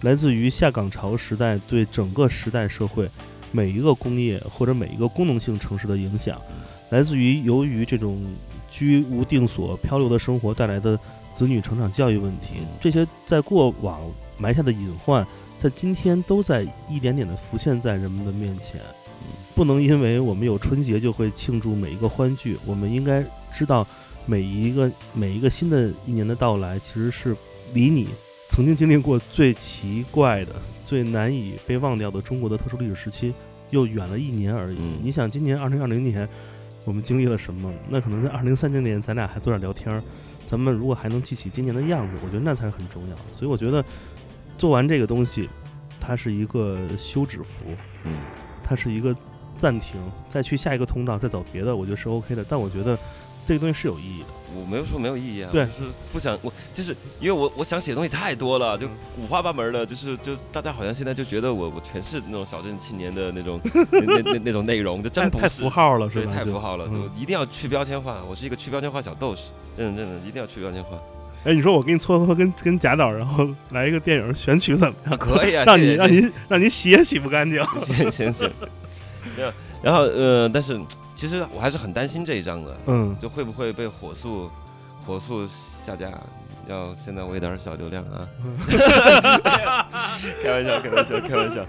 来自于下岗潮时代对整个时代社会每一个工业或者每一个功能性城市的影响，来自于由于这种居无定所、漂流的生活带来的子女成长教育问题，这些在过往埋下的隐患，在今天都在一点点的浮现在人们的面前。不能因为我们有春节就会庆祝每一个欢聚，我们应该知道。每一个每一个新的一年的到来，其实是离你曾经经历过最奇怪的、最难以被忘掉的中国的特殊历史时期，又远了一年而已。嗯你想，今年二零二零年，我们经历了什么？那可能在二零三零年，咱俩还坐这聊天儿，咱们如果还能记起今年的样子，我觉得那才是很重要。所以我觉得做完这个东西，它是一个休止符，嗯它是一个暂停，再去下一个通道，再走别的，我觉得是 OK 的。但我觉得这个东西是有意义的。我没有说没有意义啊，对就是不想我就是因为我我想写的东西太多了，就五花八门的，就是就是大家好像现在就觉得我我全是那种小镇青年的那种 (laughs) 那那那那种内容，就真不是太太符号了是对，吧？太符号了，嗯就一定要去标签化。我是一个去标签化小斗士，真的真的一定要去标签化。哎，你说我给你撮合跟跟贾导，然后来一个电影选曲怎么样？可以啊，(laughs) 让你让你让你洗也洗不干净。行 (laughs) 行行，没有。然后呃，但是其实我还是很担心这一张的，嗯，就会不会被火速火速下架？要现在我有点小流量啊，(laughs) 开玩笑，开玩笑，开玩笑。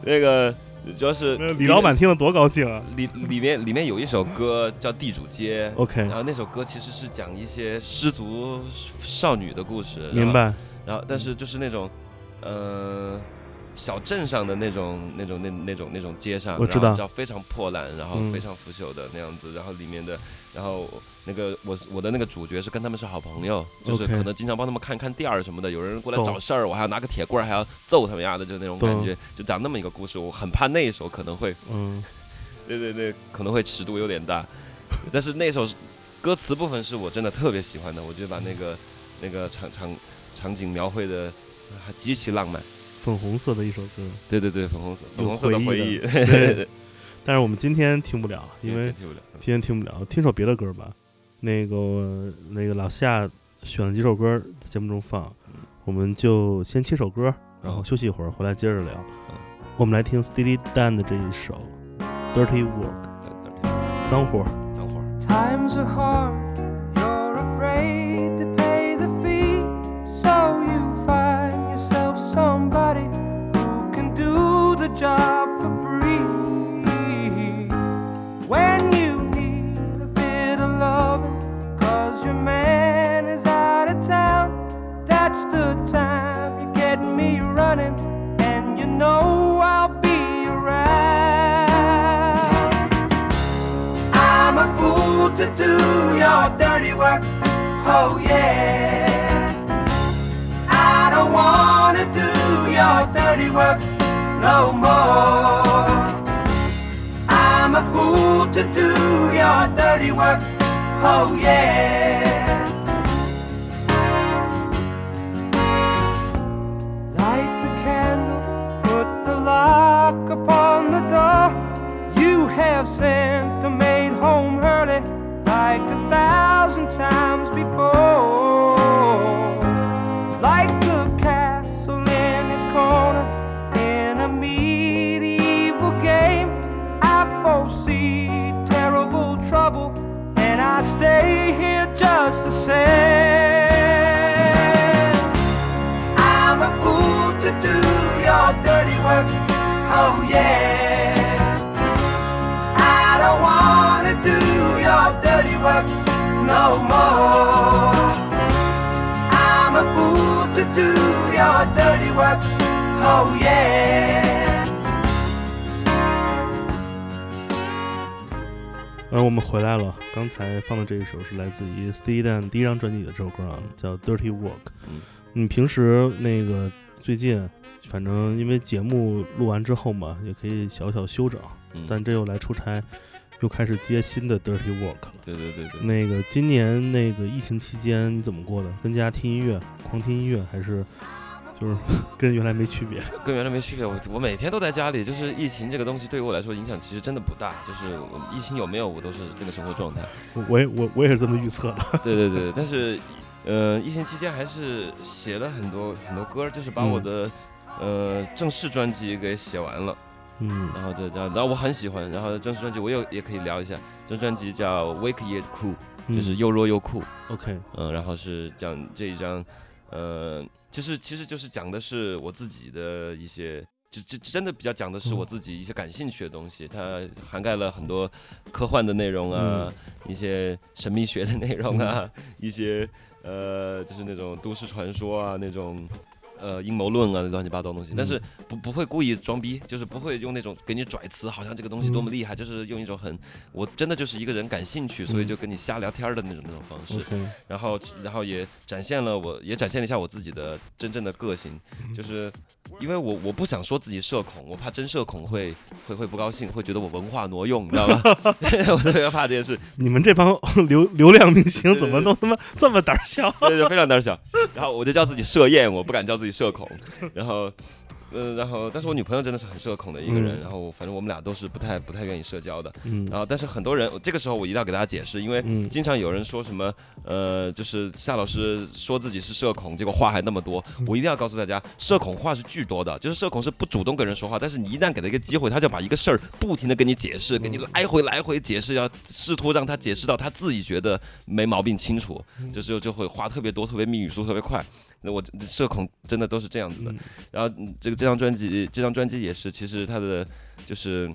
那个主要是李老板听了多高兴啊里里面里面有一首歌叫《地主街》！OK，然后那首歌其实是讲一些失足少女的故事，明白。然后，但是就是那种，呃，小镇上的那种、那种、那那种、那种街上，我知道。然后叫非常破烂，然后嗯非常腐朽的那样子，然后里面的，然后那个我我的那个主角是跟他们是好朋友，就是可能经常帮他们看看店儿什么的，有人过来找事儿，我还要拿个铁棍儿，还要揍他们丫的，就那种感觉，就讲那么一个故事，我很怕那一首可能会嗯，对对对，可能会尺度有点大，但是那首歌词部分是我真的特别喜欢的，我觉得把那个那个场场场景描绘的还极其浪漫。粉红色的一首歌，对对对，粉红色粉有红色的回回忆，(laughs) 对对对 (laughs) 但是我们今天听不了，因为听不了。今天听不了，听首别的歌吧。那个那个老夏选了几首歌在节目中放，我们就先切首歌，然后休息一会儿，回来接着聊。我们来听 Steely Dan 的这一首《Dirty Work》，脏活儿。脏活 your dirty work. Oh yeah. I don't wanna do your dirty work no more. I'm a fool to do your dirty work. Oh yeah. More. I'm a fool to do your dirty work. Oh yeah. 呃，我们回来了。刚才放的这一首是来自于 Steely Dan 第一张专辑的这首歌啊，叫《Dirty Work》。嗯，你平时那个最近，反正因为节目录完之后嘛，也可以小小休整。嗯但这又来出差，又开始接新的 Dirty Work 了。对对对对。那个今年那个疫情期间你怎么过的？跟家听音乐，狂听音乐，还是 (laughs) 就是 (laughs) 跟原来没区别？跟原来没区别，我我每天都在家里，就是疫情这个东西对于我来说影响其实真的不大，就是我疫情有没有我都是这个生活状态。(laughs) 我我也我我也是这么预测的。对对对，但是，呃，疫情期间还是写了很多很多歌，就是把我的、呃正式专辑给写完了。嗯，然后就这样，然后我很喜欢，然后正式专辑我又也可以聊一下，正式专辑叫《Wake Yet Cool》，就是嗯又弱又酷。OK，嗯，然后是讲这一张，呃，就是其实就是讲的是我自己的一些。就就真的比较讲的是我自己一些感兴趣的东西，它涵盖了很多科幻的内容啊，一些神秘学的内容啊，一些呃就是那种都市传说啊那种。呃，阴谋论啊，那乱七八糟东西，但是不不会故意装逼，就是不会用那种给你拽词，好像这个东西多么厉害，就是用一种很，我真的就是一个人感兴趣，所以就跟你瞎聊天的那种那种方式。然后然后也展现了我，也展现了一下我自己的真正的个性，就是因为我我不想说自己社恐，我怕真社恐会会会不高兴，会觉得我文化挪用，你知道吧？(laughs) 我特别怕这件事。你们这帮流流量明星怎么都他妈这么胆小？对对，非常胆小。然后我就叫自己社厌，我不敢叫自己社恐。然后，呃，然后，但是我女朋友真的是很社恐的一个人。嗯然后，反正我们俩都是不太不太愿意社交的。嗯然后，但是很多人，这个时候我一定要给大家解释，因为嗯经常有人说什么，呃，就是夏老师说自己是社恐，结果话还那么多。嗯我一定要告诉大家，社恐话是巨多的，就是社恐是不主动跟人说话，但是你一旦给他一个机会，他就把一个事儿不停的跟你解释，给你来回来回解释，要试图让他解释到他自己觉得没毛病清楚，这时候就会话特别多，特别密语速特别快。那我社恐真的都是这样子的。然后嗯这个这张专辑，这张专辑也是，其实它的就是。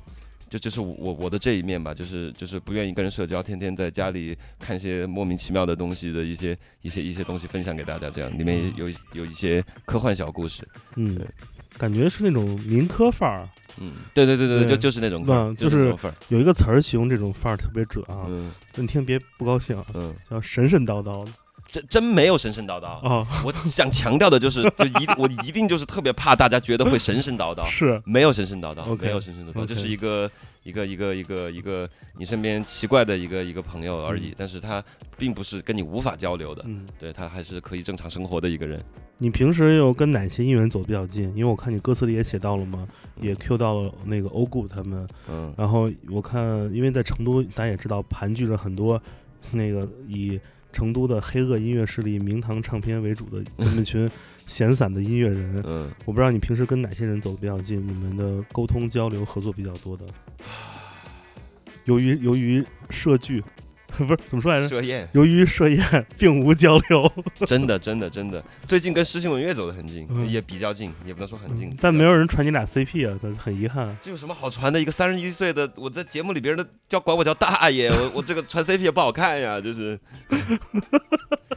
就就是我我的这一面吧，就是就是不愿意跟人社交，天天在家里看一些莫名其妙的东西的一些一些一些东西分享给大家，这样里面也有一有一些科幻小故事。嗯，感觉是那种民科范儿。嗯，对对对对，就就是那种范儿嗯，就就是是那种范儿有一个词儿形容这种范儿特别准啊。嗯，你听别不高兴，嗯，叫神神叨叨的。真真没有神神叨叨。啊，我想强调的就是，就一 (laughs) 我一定就是特别怕大家觉得会神神叨叨，(laughs) 是没有神神叨叨没有神神叨叨这是一个一个一个一个一个你身边奇怪的一个一个朋友而已，嗯但是他并不是跟你无法交流的，嗯，对他还是可以正常生活的一个人。你平时有跟哪些艺人走比较近？因为我看你歌词里也写到了嘛，嗯也 Q 到了那个欧顾他们。嗯然后我看，因为在成都，大家也知道盘踞着很多那个以成都的黑恶音乐势力明堂唱片为主的这么一群 (laughs) 闲散的音乐人。嗯，我不知道你平时跟哪些人走得比较近，你们的沟通交流合作比较多的。由于由于社剧，不是怎么说来着？设宴由于设宴并无交流，真的真的真的，最近跟诗情文乐走得很近，嗯也比较近，也不能说很近，但没有人传你俩 CP 啊，这很遗憾。这有什么好传的？一个三十一岁的，我在节目里别人都叫管我叫大爷，我我这个传 CP 也不好看呀，就是。(laughs)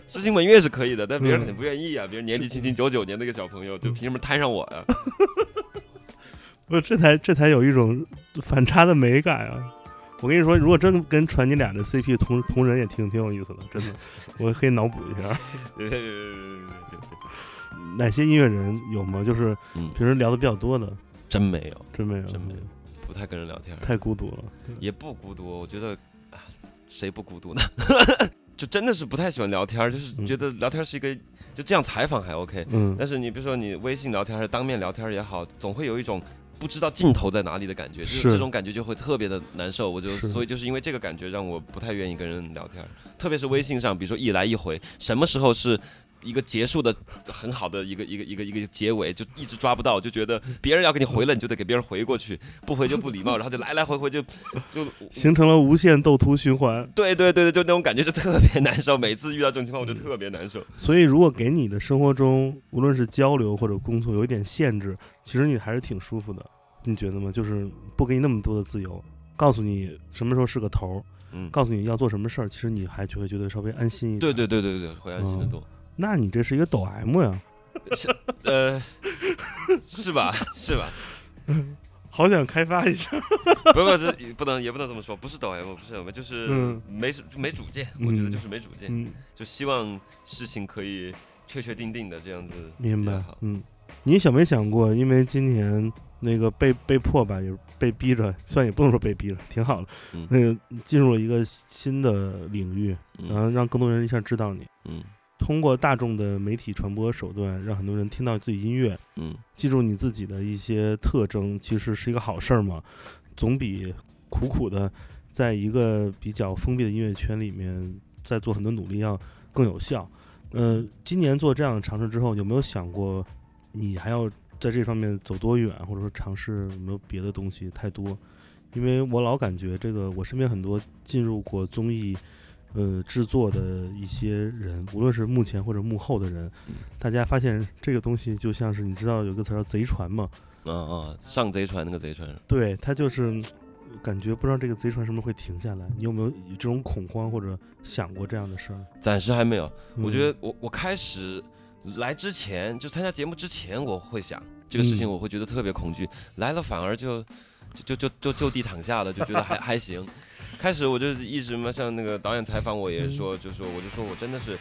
诗情文乐是可以的，但别人很不愿意啊，别人年纪轻轻九九年的一个小朋友，就凭什么摊上我呀？(laughs) 不，这才这才有一种反差的美感啊！我跟你说，如果真的跟传你俩的 CP 同同人也挺挺有意思的，真的，(laughs) 我可以脑补一下。哪些音乐人有吗？就是嗯平时聊的比较多的，真没有，真没有，真没有，不太跟人聊天，太孤独了。也不孤独，我觉得啊谁不孤独呢？(laughs) 就真的是不太喜欢聊天，就是觉得聊天是一个就这样采访还 OK，嗯但是你比如说你微信聊天还是当面聊天也好，总会有一种。不知道尽头在哪里的感觉，就是是这种感觉就会特别的难受。我就所以就是因为这个感觉让我不太愿意跟人聊天，特别是微信上，比如说一来一回，什么时候是一个结束的很好的一个一个一个一个结尾，就一直抓不到，就觉得别人要给你回了，你就得给别人回过去，不回就不礼貌，然后就来来回回就就 (laughs) 形成了无限斗图循环。对对对对，就那种感觉就特别难受。每次遇到这种情况，我就特别难受。所以，如果给你的生活中，无论是交流或者工作有一点限制，其实你还是挺舒服的。你觉得吗？就是不给你那么多的自由，告诉你什么时候是个头儿，嗯告诉你要做什么事儿，其实你还就会觉得稍微安心一点。对对对对对，会安心的多。那你这是一个抖 M 呀？呃，是吧？是吧？好想开发一下。不不这不能也不能这么说，不是抖 M，不是我们就是嗯没没主见，我觉得就是没主见，嗯就希望事情可以确确定定的这样子。明白。嗯，你想没想过，因为今年那个被被迫吧，也是被逼着，虽然也不能说被逼着，挺好的。嗯那个进入了一个新的领域，嗯然后让更多人一下知道你。嗯通过大众的媒体传播手段，让很多人听到自己音乐，嗯，记住你自己的一些特征，其实是一个好事儿嘛，总比苦苦的在一个比较封闭的音乐圈里面再做很多努力要更有效。呃，今年做这样的尝试之后，有没有想过你还要在这方面走多远，或者说尝试有没有别的东西太多？因为我老感觉这个，我身边很多进入过综艺。呃，制作的一些人，无论是幕前或者幕后的人，大家发现这个东西就像是你知道有个词儿叫“贼船”嘛，嗯嗯，上贼船那个贼船。对，他就是嗯感觉不知道这个贼船什么时候会停下来。你有没有有这种恐慌或者想过这样的事儿？暂时还没有。我觉嗯得我我开始来之前，就参加节目之前，我会想这个事情，嗯我会觉得特别恐惧。来了反而就就就就就就地躺下了，就觉得还 (laughs) 还行。开始我就一直嘛，像那个导演采访我也说，就说我就说我真的是，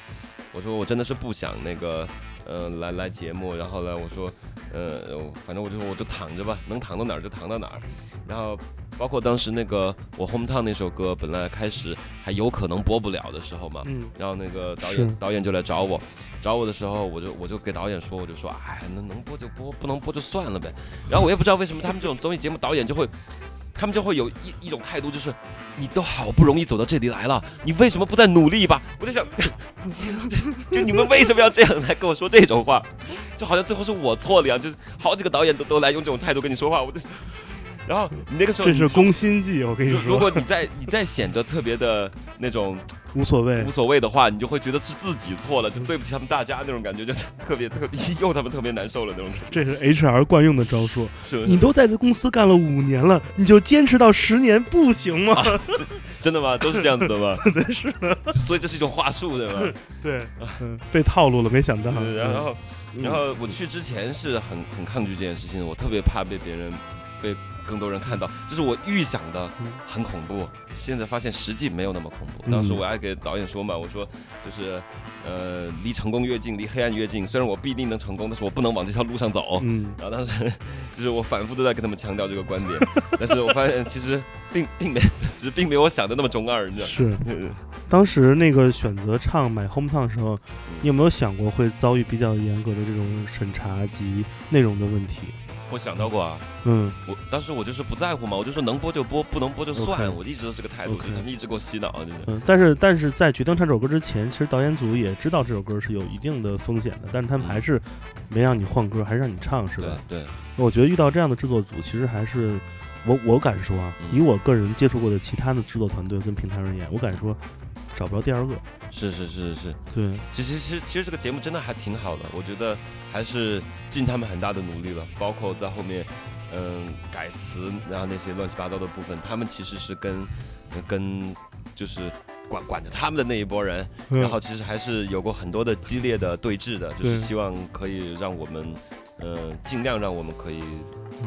我说我真的是不想那个，呃，来来节目，然后呢，我说，呃，反正我就我就躺着吧，能躺到哪儿就躺到哪儿，然后包括当时那个我 hometown 那首歌，本来开始还有可能播不了的时候嘛，嗯。然后那个导演导演就来找我，找我的时候，我就我就给导演说，我就说，哎，能能播就播，不能播就算了呗。然后我也不知道为什么他们这种综艺节目导演就会。他们就会有一一种态度，就是你都好不容易走到这里来了，你为什么不再努力吧？我就想，(laughs) 就你们为什么要这样来跟我说这种话？就好像最后是我错了一样，就是好几个导演都都来用这种态度跟你说话，我就，然后你那个时候这是攻心计，我跟你说。如果你再你再显得特别的那种无所谓无所谓的话，你就会觉得是自己错了，就对不起他们大家那种感觉，就是特别特别又他们特别难受了那种。这是 HR 惯用的招数。是你都在这公司干了五年了，你就坚持到十年不行吗？真的吗？都是这样子的吗？(laughs) 对，是的。所以这是一种话术，对吧？对，嗯，被套路了，没想到。然后，嗯然后我去之前是很很抗拒这件事情，我特别怕被别人被更多人看到。就是我预想的很恐怖，现在发现实际没有那么恐怖。当时嗯我还给导演说嘛，我说就是呃，离成功越近，离黑暗越近。虽然我必定能成功，但是我不能往这条路上走。嗯然后当时就是我反复都在跟他们强调这个观点，(laughs) 但是我发现其实并并没，只是并没有我想的那么中二，你知道吗？是当时那个选择唱《买 Home Town》的时候，你有没有想过会遭遇比较严格的这种审查及内容的问题？我想到过啊，嗯，我当时我就是不在乎嘛，我就说能播就播，不能播就算我一直都这个态度就是他们一直给我洗脑，真的。嗯，但是但是在《决定唱这首歌之前，其实导演组也知道这首歌是有一定的风险的，但是他们还是没让你换歌，还是让你唱，是吧？对对，我觉得遇到这样的制作组，其实还是我我敢说啊，嗯。以我个人接触过的其他的制作团队跟平台而言，我敢说找不着第二个。是是是是，对，其实其实其实这个节目真的还挺好的，我觉得还是尽他们很大的努力了，包括在后面，嗯，改词，然后那些乱七八糟的部分，他们其实是跟呃跟就是管管着他们的那一波人，嗯然后其实还是有过很多的激烈的对峙的，就是希望可以让我们，呃，尽量让我们可以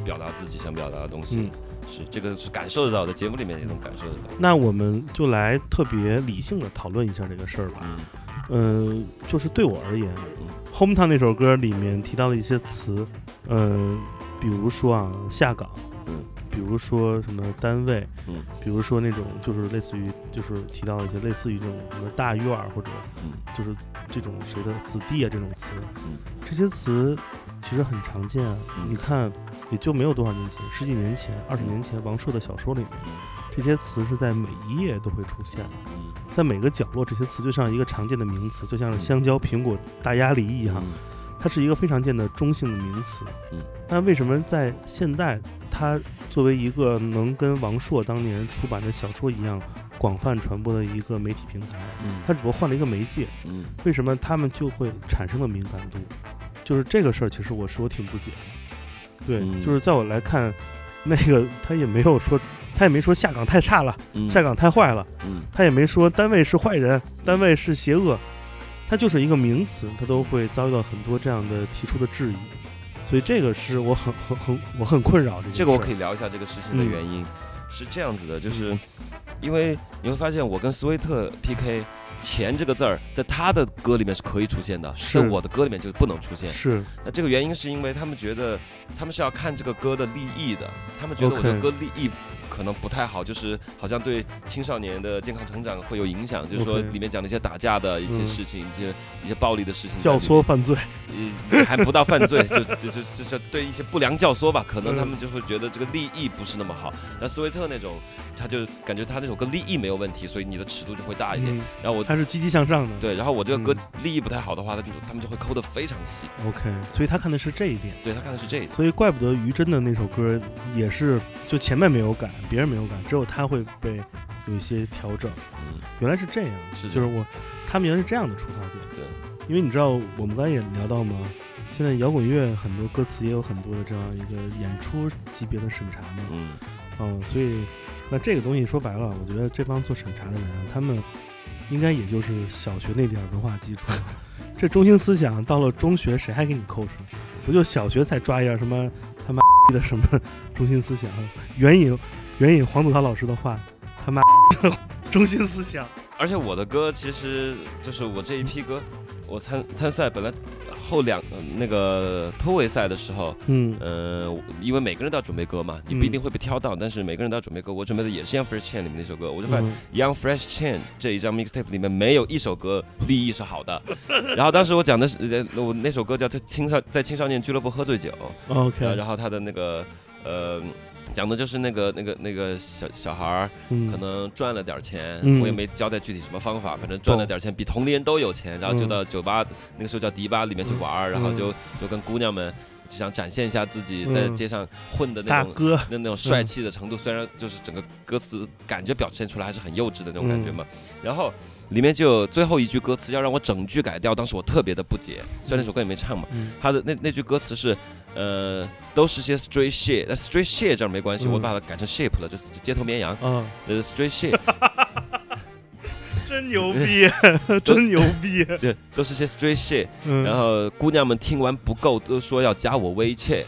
表达自己想表达的东西，嗯是这个是感受得到的，节目里面也能感受得到。那我们就来特别理性的讨论一下这个事儿吧。嗯嗯、就是对我而言，《Home Town》那首歌里面提到了一些词，呃，比如说啊下岗，嗯，比如说什么单位，嗯，比如说那种就是类似于就是提到一些类似于这种什么大院儿或者嗯。就是这种谁的子弟啊这种词，嗯，这些词其实很常见啊。嗯。你看，也就没有多少年前，十几年前、二十年前王朔的小说里面，这些词是在每一页都会出现在每个角落，这些词就像一个常见的名词，就像是香蕉、苹果、大鸭梨一样，它是一个非常见的中性的名词。嗯，那为什么在现代，它作为一个能跟王朔当年出版的小说一样广泛传播的一个媒体平台，嗯它只不过换了一个媒介，嗯为什么他们就会产生了敏感度？就是这个事儿，其实我是我挺不解的。对，嗯就是在我来看，那个他也没有说，他也没说下岗太差了，嗯下岗太坏了，嗯他也没说单位是坏人，单位是邪恶，他就是一个名词，他都会遭遇到很多这样的提出的质疑，所以这个是我很很很我很困扰这这个我可以以聊一下这个事情的嗯原因，是这样子的，就是因为你会发现我跟斯威特 PK。钱这个字儿在他的歌里面是可以出现的，是在我的歌里面就不能出现。是那这个原因是因为他们觉得他们是要看这个歌的立意的，他们觉得我的歌立意可能不太好，就是好像对青少年的健康成长会有影响，就是说里面讲的一些打架的一些嗯事情，一些一些暴力的事情教，唆犯罪，呃，(laughs) 还不到犯罪，就就就就是对一些不良教唆吧，可能嗯他们就会觉得这个利益不是那么好。那斯威特那种，他就感觉他那首歌利益没有问题，所以你的尺度就会大一点。嗯然后我他是积极向上的，对，然后我这个歌利益不太好的话，他就他们就会抠得非常细。OK，所以他看的是这一点。对他看的是这一点。所以怪不得于真的那首歌也是，就前面没有改，别人没有改，只有他会被有一些调整。嗯，原来是这样，是就是我，他们原来是这样的出发点。对，因为你知道，我们刚才也聊到吗，现在摇滚乐很多歌词也有很多的这样一个演出级别的审查嘛。嗯嗯，所以那这个东西说白了，我觉得这帮做审查的人啊，他们应该也就是小学那点儿文化基础。(laughs) 这中心思想到了中学，谁还给你扣上？(laughs) 不就小学才抓一下什么他妈的什么中心思想？援引援引黄子韬老师的话，他妈的 (laughs) 中心思想。而且我的歌其实就是我这一批歌，我参参赛本来后两、呃那个突围赛的时候，嗯呃，因为每个人都要准备歌嘛，你不一定会被挑到，但是每个人都要准备歌。我准备的也是《Young Fresh Chain》里面那首歌，我就发现嗯《Young Fresh Chain》这一张 mixtape 里面没有一首歌立意是好的。然后当时我讲的是，呃我那首歌叫《在青少在青少年俱乐部喝醉酒》OK 呃然后他的那个呃。讲的就是那个那个那个小小孩儿，嗯。可能赚了点儿钱，嗯。我也没交代具体什么方法，反正赚了点儿钱，比同龄人都有钱，然后就嗯到酒吧，那个时候叫迪吧里面去玩儿，然后嗯。就就跟姑娘们就想展现一下自己在嗯街上混的那种大哥。(laughs) 那那种帅嗯气的程度，虽然就是整个歌词感觉表现出来还是很幼稚的那种感觉嘛，然后。里面就有最后一句歌词要让我整句改掉，当时我特别的不解，虽然那首歌也没唱嘛，嗯。他的那那句歌词是，呃，都是些 straight shit，那 straight shit 这样没关系，嗯我把它改成 shape 了，就是街头绵羊，嗯呃，straight shit，真牛逼，真牛逼。对，都是些 straight shit，、嗯然后姑娘们听完不够，都说要加我 WeChat，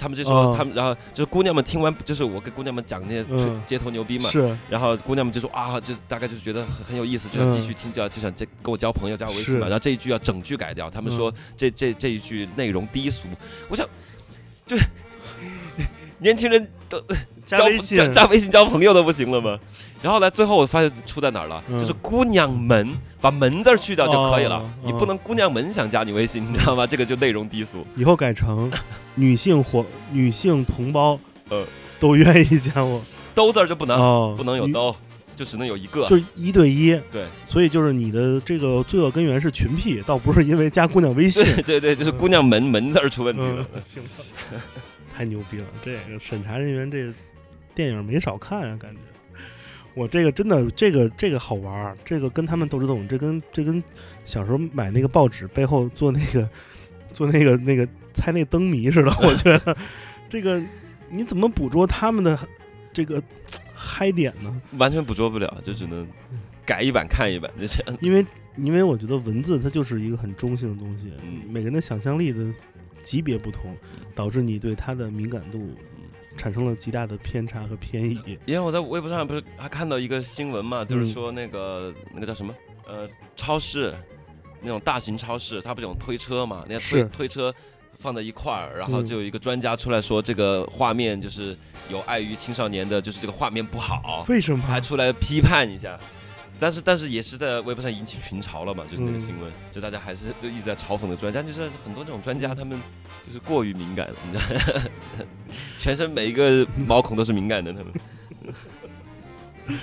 他们就说哦他们，然后就是姑娘们听完，就是我跟姑娘们讲那些嗯。街头牛逼嘛，是。然后姑娘们就说啊，就大概就是觉得很很有意思，就想继续听，就要就想这跟我交朋友，加我微信嘛。然后这一句要整句改掉，他们说嗯。这这这一句内容低俗，我想就是 (laughs) 年轻人都交加微信。(laughs) 加加微信交朋友都不行了吗？然后呢，最后我发现出在哪儿了，嗯就是姑娘们把门字去掉就可以了，哦你不能姑娘们想加你微信，你知道吗？这个就内容低俗。以后改成 (laughs) 女性伙女性同胞，呃，都愿意加我，兜字儿就不能、哦不能有兜，就只能有一个。就一对一。对所以就是你的这个罪恶根源是群癖，倒不是因为加姑娘微信。(laughs) 对对对，就是姑娘门门字儿出问题了。(laughs) 太牛逼了！这个审查人员这电影没少看啊，感觉。我这个真的，这个这个好玩儿，这个跟他们斗智斗勇，这跟这跟小时候买那个报纸背后做那个 (laughs) 做那个那个猜那灯谜似的。(laughs) 我觉得这个你怎么捕捉他们的 (laughs) 这个 (tsk) 嗨点呢？完全捕捉不了，就只能改一版看一版，就这样。因为因为我觉得文字它就是一个很中性的东西，嗯每个人的想象力的级别不同，导致你对它的敏感度产生了极大的偏差和偏移。因为我在微博上不是还看到一个新闻嘛，就是嗯说那个、那个叫什么呃超市，那种大型超市，它不是有推车嘛？那些推推车放在一块儿，然后嗯就有一个专家出来说，这个画面就是有碍于青少年的，就是这个画面不好，为什么？还出来批判一下。但是但是也是在微博上引起群嘲了嘛，就是那个嗯新闻，就大家还是就一直在嘲讽的专家，就是很多这种专家他们就是过于敏感了，你知道，(laughs) 全身每一个毛孔都是敏感的，他们。(laughs)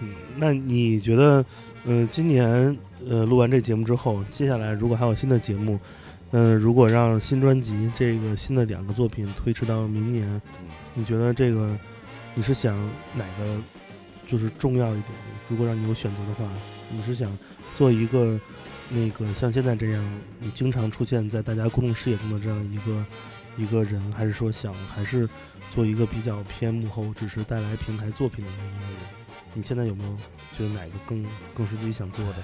嗯，那你觉得，呃，今年呃录完这节目之后，接下来如果还有新的节目，嗯、如果让新专辑这个新的两个作品推迟到明年，嗯你觉得这个你是想哪个就是重要一点？如果让你有选择的话，你是想做一个那个像现在这样，你经常出现在大家公众视野中的这样一个一个人，还是说想还是做一个比较偏幕后，只是带来平台作品的那一个人？你现在有没有觉得哪个更更是自己想做的？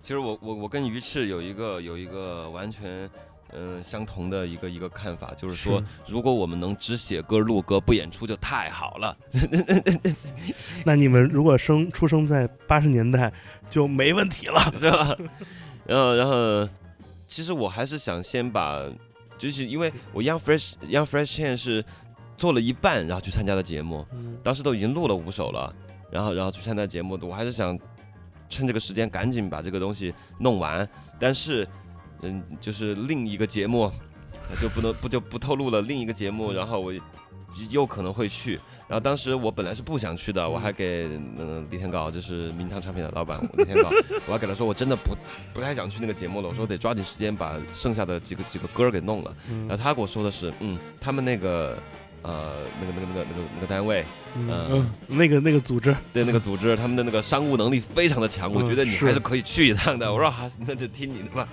其实我我我跟鱼翅有一个有一个完全嗯、呃相同的一个一个看法，就是说，如果我们能只写歌录歌不演出就太好了。(laughs) 那你们如果生出生在八十年代就没问题了，(laughs) 是吧？然后，然后，其实我还是想先把，就是因为我 Young Fresh Young Fresh 现在是做了一半，然后去参加的节目，当时都已经录了五首了，然后，然后去参加节目，我还是想趁这个时间赶紧把这个东西弄完。但是，嗯，就是另一个节目 (laughs) 就不能不就不透露了，另一个节目，然后我又可能会去。然后当时我本来是不想去的，我还给嗯、呃李天镐，就是名堂产品的老板 (laughs) 李天镐，我还给他说我真的不不太想去那个节目了，我说我得抓紧时间把剩下的几个几个歌儿给弄了。嗯然后他给我说的是，嗯，他们那个呃那个那个那个那个那个单位，嗯嗯，那个那个组织，对那个组织，他们的那个商务能力非常的强，我嗯觉得你还是可以去一趟的。我说好，那就听你的吧。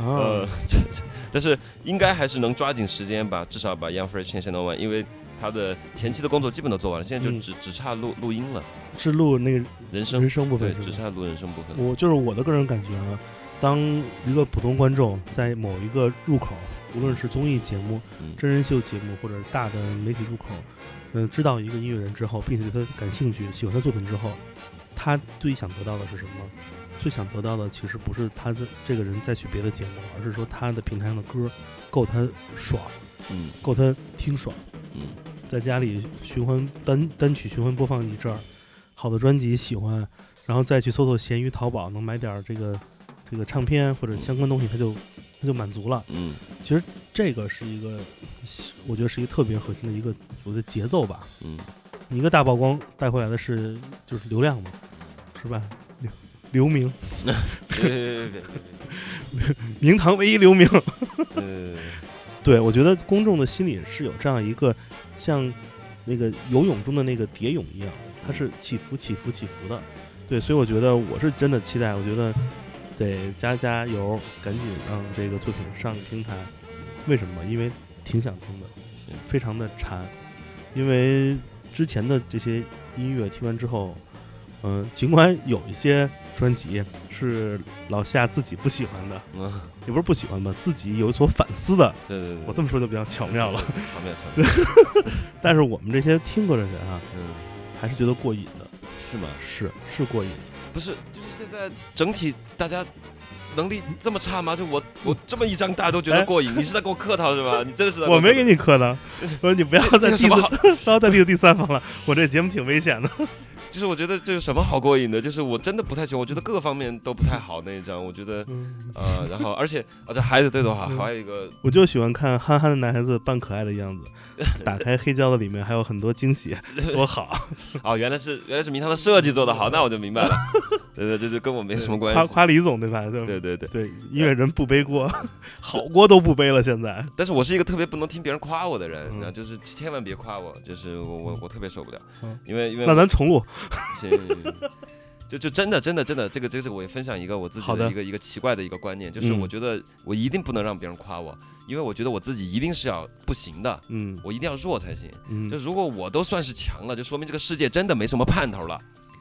啊。呃，这 (laughs) 这但是应该还是能抓紧时间把至少把 Young Fresh 先弄完，因为他的前期的工作基本都做完了，现在就嗯。只、只差录录音了，是录那个人声人声部分对，只差录人声部分。我就是我的个人感觉啊，当一个普通观众在某一个入口，无论是综艺节目、嗯。真人秀节目或者大的媒体入口，嗯、知道一个音乐人之后，并且对他感兴趣、喜欢他作品之后，他最想得到的是什么？最想得到的其实不是他的这个人再去别的节目，而是说他的平台上的歌够他爽，嗯够他听爽，嗯在家里循环单单曲循环播放一阵儿，好的专辑喜欢，然后再去搜搜闲鱼、淘宝，能买点这个这个唱片或者相关东西，他就他就满足了。嗯其实这个是一个，我觉得是一个特别核心的一个我的节奏吧。嗯，一个大曝光带回来的是就是流量嘛，是吧？流流名，(laughs) 名堂唯一留名。对，对，我觉得公众的心里是有这样一个像那个游泳中的那个蝶泳一样，它是起伏起伏起伏的。对，所以我觉得我是真的期待，我觉得得加加油，赶紧让这个作品上平台。为什么？因为挺想听的，非常的馋。因为之前的这些音乐听完之后，嗯、尽管有一些专辑是老夏自己不喜欢的，嗯，也不是不喜欢吧，自己有所反思的。对对对，我这么说就比较巧妙了。巧妙巧妙，对 (laughs) 但是我们这些听过的人啊，嗯，还是觉得过瘾的，是吗？是是过瘾。不是，就是现在整体大家能力这么差吗？就我我这么一张大家都觉得过瘾，你是在给我客套是吧？你真的是在我没给你，你磕的，我说你不要这再有什么好？不要再 diss 第三方了，我这节目挺危险的。就是我觉得这有什么好过瘾的？就是我真的不太喜欢，我觉得各个方面都不太好那一张，我觉得呃，然后而且啊这孩子对的话，嗯还有一个我就喜欢看憨憨的男孩子扮可爱的样子，打开黑胶的里面还有很多惊喜，多好！(laughs) 哦，原来是原来是明堂的设计做的好，那我就明白了。(laughs) 对对，这就跟我没什么关系。夸夸李总对吧？对对对对，对，音乐人不背锅，(laughs) 好锅都不背了。现在但是我是一个特别不能听别人夸我的人，嗯然后就是千万别夸我，就是我我我特别受不了嗯，因为因为那咱重录，(laughs) 行，就就真的真的真的，这个这个我也分享一个我自己的的一个一个奇怪的一个观念，就是嗯我觉得我一定不能让别人夸我，因为我觉得我自己一定是要不行的，嗯我一定要弱才行。嗯就，如果我都算是强了，就说明这个世界真的没什么盼头了。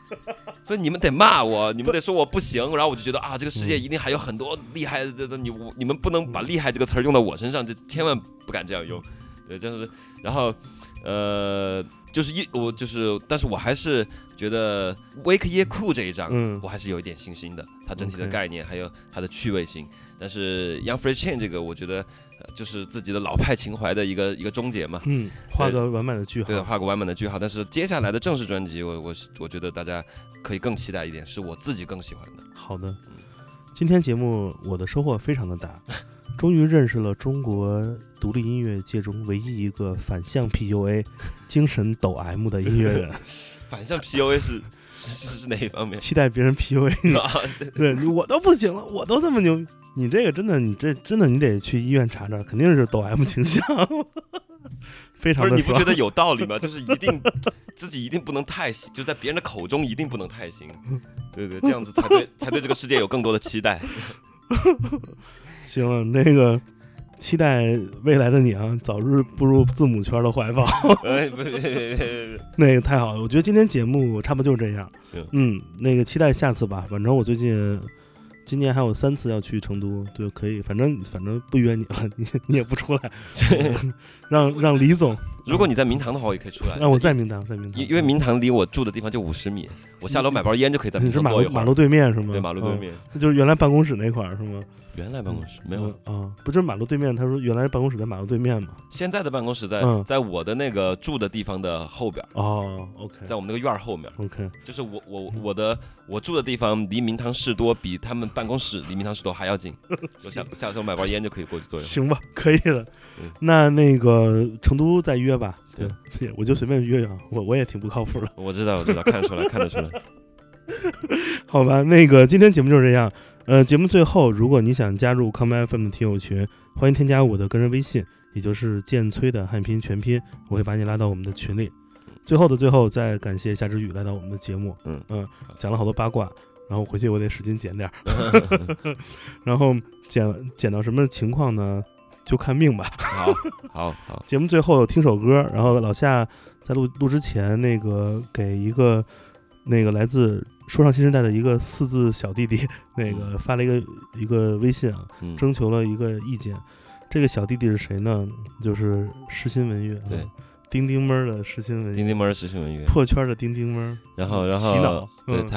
(laughs) 所以你们得骂我，你们得说我不行，然后我就觉得啊，这个世界嗯一定还有很多厉害的的，你我你们不能把厉害这个词儿用到我身上，就千万不敢这样用。对，就是然后呃，就是一我就是，但是我还是觉得 Wake Ye Cool 这一张，嗯我还是有一点信心的，它整体的概念还有它的趣味性。但是 Young Free Chain 这个，我觉得、呃就是自己的老派情怀的一个一个终结嘛。嗯，画个完满的句号。对，画个完满的句号。但是接下来的正式专辑，我我我觉得大家可以更期待一点，是我自己更喜欢的。好的，今天节目我的收获非常的大，终于认识了中国独立音乐界中唯一一个反向 PUA、精神抖 M 的音乐人，(laughs) 反向 PUA 是是是是哪一方面？期待别人 PUA 你。(laughs) 啊对你我都不行了，我都这么牛，你这个真的，你这真的你得去医院查查，肯定是抖 M 倾向，(laughs) 非不是常的爽你不觉得有道理吗？就是一定自己一定不能太行，就在别人的口中一定不能太行。对对，这样子才对才对这个世界有更多的期待。行了，那个期待未来的你啊，早日步入字母圈的怀抱。哎，别别别别别！(laughs) 那个太好了，我觉得今天节目差不多就是这样。行，嗯，那个期待下次吧。反正我最近今年还有三次要去成都，对，可以。反正反正不约你了，你你也不出来，(laughs) 让让李总如果你在明堂的话，我也可以出来。那我在明堂，在明堂，因因为明堂离我住的地方就五十米，我下楼买包烟就可以在你明是马路马堂坐一会儿。路对面是吗？对马路对嗯面，那就是原来办公室那块儿是吗？原来办公室没有，嗯啊，不就是马路对面？他说原来办公室在马路对面吗。现在的办公室在嗯在我的那个住的地方的后边，哦，OK 在我们那个院儿后面。OK，就是我我我的我住的地方离明堂市多比他们办公室离明堂市多还要近，(laughs) 我下下周买包烟就可以过去坐一会儿。行吧，可以的嗯。那那个成都再约吧，对行，我就随便约约啊，我我也挺不靠谱的。我知道我知道，看得出来看得出来。(laughs) 好吧，那个今天节目就是这样。呃，节目最后，如果你想加入康麦 FM 的听友群，欢迎添加我的个人微信，也就是建崔的汉拼全拼，我会把你拉到我们的群里。最后的最后，再感谢夏之雨来到我们的节目，嗯嗯，讲了好多八卦，然后回去我得使劲剪点儿，(laughs) (laughs) 然后剪剪到什么情况呢？就看命吧。好好好，(laughs) 节目最后听首歌，然后老夏在录录之前，那个给一个那个来自说唱新时代的一个四字小弟弟，那个发了一个一个微信啊，嗯，征求了一个意见。这个小弟弟是谁呢？就是诗心文乐，啊对，丁丁妹儿的诗心文乐，丁丁妹儿实心文乐，破圈的丁丁妹儿。然后然后洗脑嗯对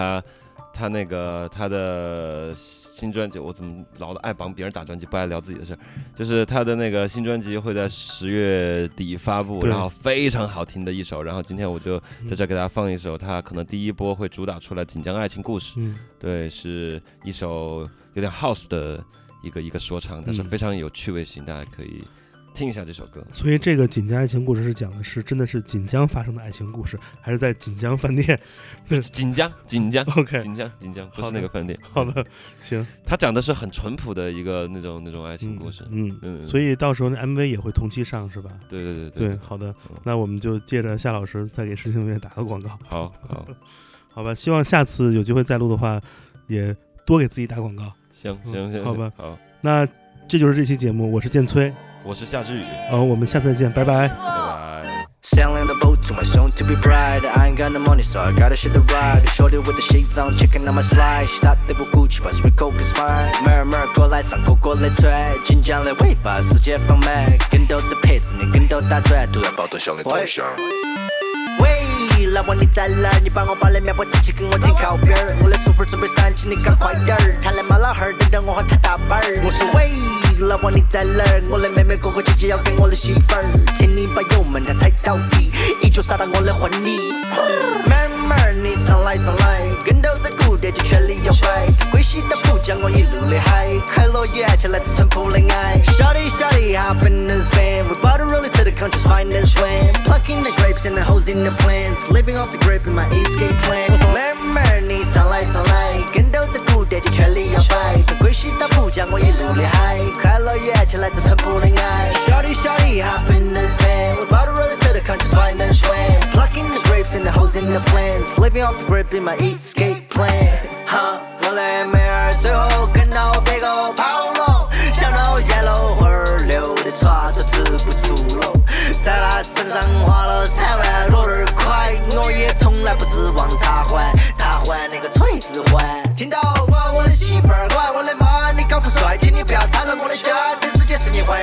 他他那个他的新专辑，我怎么老的爱帮别人打专辑，不爱聊自己的事儿？就是他的那个新专辑会在十月底发布，然后非常好听的一首。然后今天我就在这儿给大家放一首，他可能第一波会主打出来《锦江爱情故事》，嗯，对，是一首有点 house 的一个一个说唱，但是嗯非常有趣味性，大家可以听一下这首歌。所以这个锦江爱情故事是讲的是真的是锦江发生的爱情故事，还是在锦江饭店 (laughs) 锦江，锦江，？OK，锦江，锦江，不是那个饭店。好的，行，他讲的是很淳朴的一个那种那种爱情故事。嗯，嗯，所以到时候那 MV 也会同期上是吧？对对对对，好的，那我们就借着夏老师再给实心音乐打个广告，好好，(laughs) 好吧？希望下次有机会再录的话，也多给自己打广告。行嗯行行，好吧好，那这就是这期节目，我是建崔，我是夏之雨，呃，我们下次再见，拜拜。拜拜。Sailing the boat to my soon to be bride. I ain't got no money, so I gotta shit the ride. Shorty with the shades on, checking on my slide. She thought they were Gucci, but sweet coke is fine. Mirror mirror 过来上过过来拽，紧张的尾巴世界放慢，跟斗这配置你跟斗打转，都要抱到小的头像。喂，老王你在哪儿？你帮我把那面包机器给我停靠边儿。我的舒服准备闪起，你赶快点儿。他来马老汉儿，等着我和他打板儿。我说喂，老王你在哪儿？我的妹妹哥哥姐姐要给我的媳妇儿，请你把油门他踩到底，一脚刹到我的婚礼。慢慢你上来上来，跟斗在鼓点就全力摇摆，归西的浦江我一路的嗨，快乐远起来自淳朴的爱。Shawty shawty hop in this van, we bought a rolling to the country's finest land, plucking the grapes and the hoes in the plants, living off the grape in my escape plan. 我说慢慢你上来上来，跟斗在鼓点就全力摇摆，从归西到浦江我一路的嗨，快乐源泉来自淳朴的爱。Shawty shawty hop in this van, we bought a rolling to the country's finest land, plucking the grapes and the hoes in the plants, living off the grape in my escape plan. 哈，我的妹儿最后跟到别个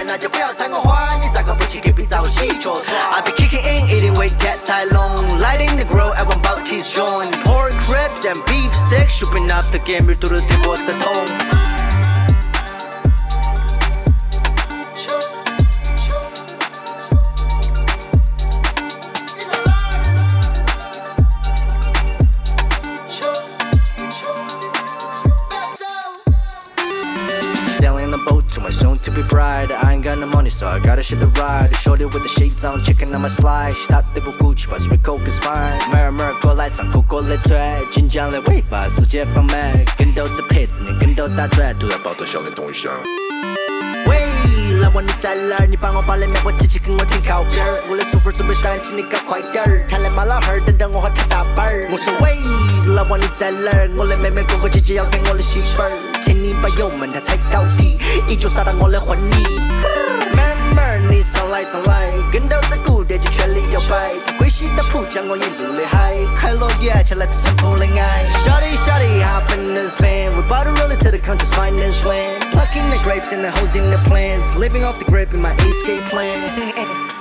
那就不要踩我花，你咋个不去隔壁找个洗脚耍？I be kicking in, eating weight get 太 long, lighting the grill, I want Baptist joint, pork ribs and beef steak, shooting up the game, 嘟噜 divorce 的痛。 Money, so I gotta shit the ride. Shorty with the shades on, checking on my slide. She thought they were Gucci, but sweet coke is fine. Mirror mirror 过来上过过来拽，紧张的尾巴世界放慢，跟斗这配置你跟斗打转，都要抱到小的东西。喂，老王你在哪儿？你帮我把那面包机器给我停靠边儿。我的舒服准备闪起，你搞快点儿。他来马老汉儿，等着我和他打板儿。我说喂，老王你在哪儿？我的妹妹哥哥姐姐要给我的媳妇儿，请你把油门他踩到底，一脚刹到我的婚礼。你上来上来，跟到这鼓点就全力摇摆，从归西的浦江我一路的嗨，快乐远起来自淳朴的爱。Shawty shawty hop in this van, we bought a rolling to the country's finest land, plucking the grapes and the hoes in the plants, living off the grape in my escape plan.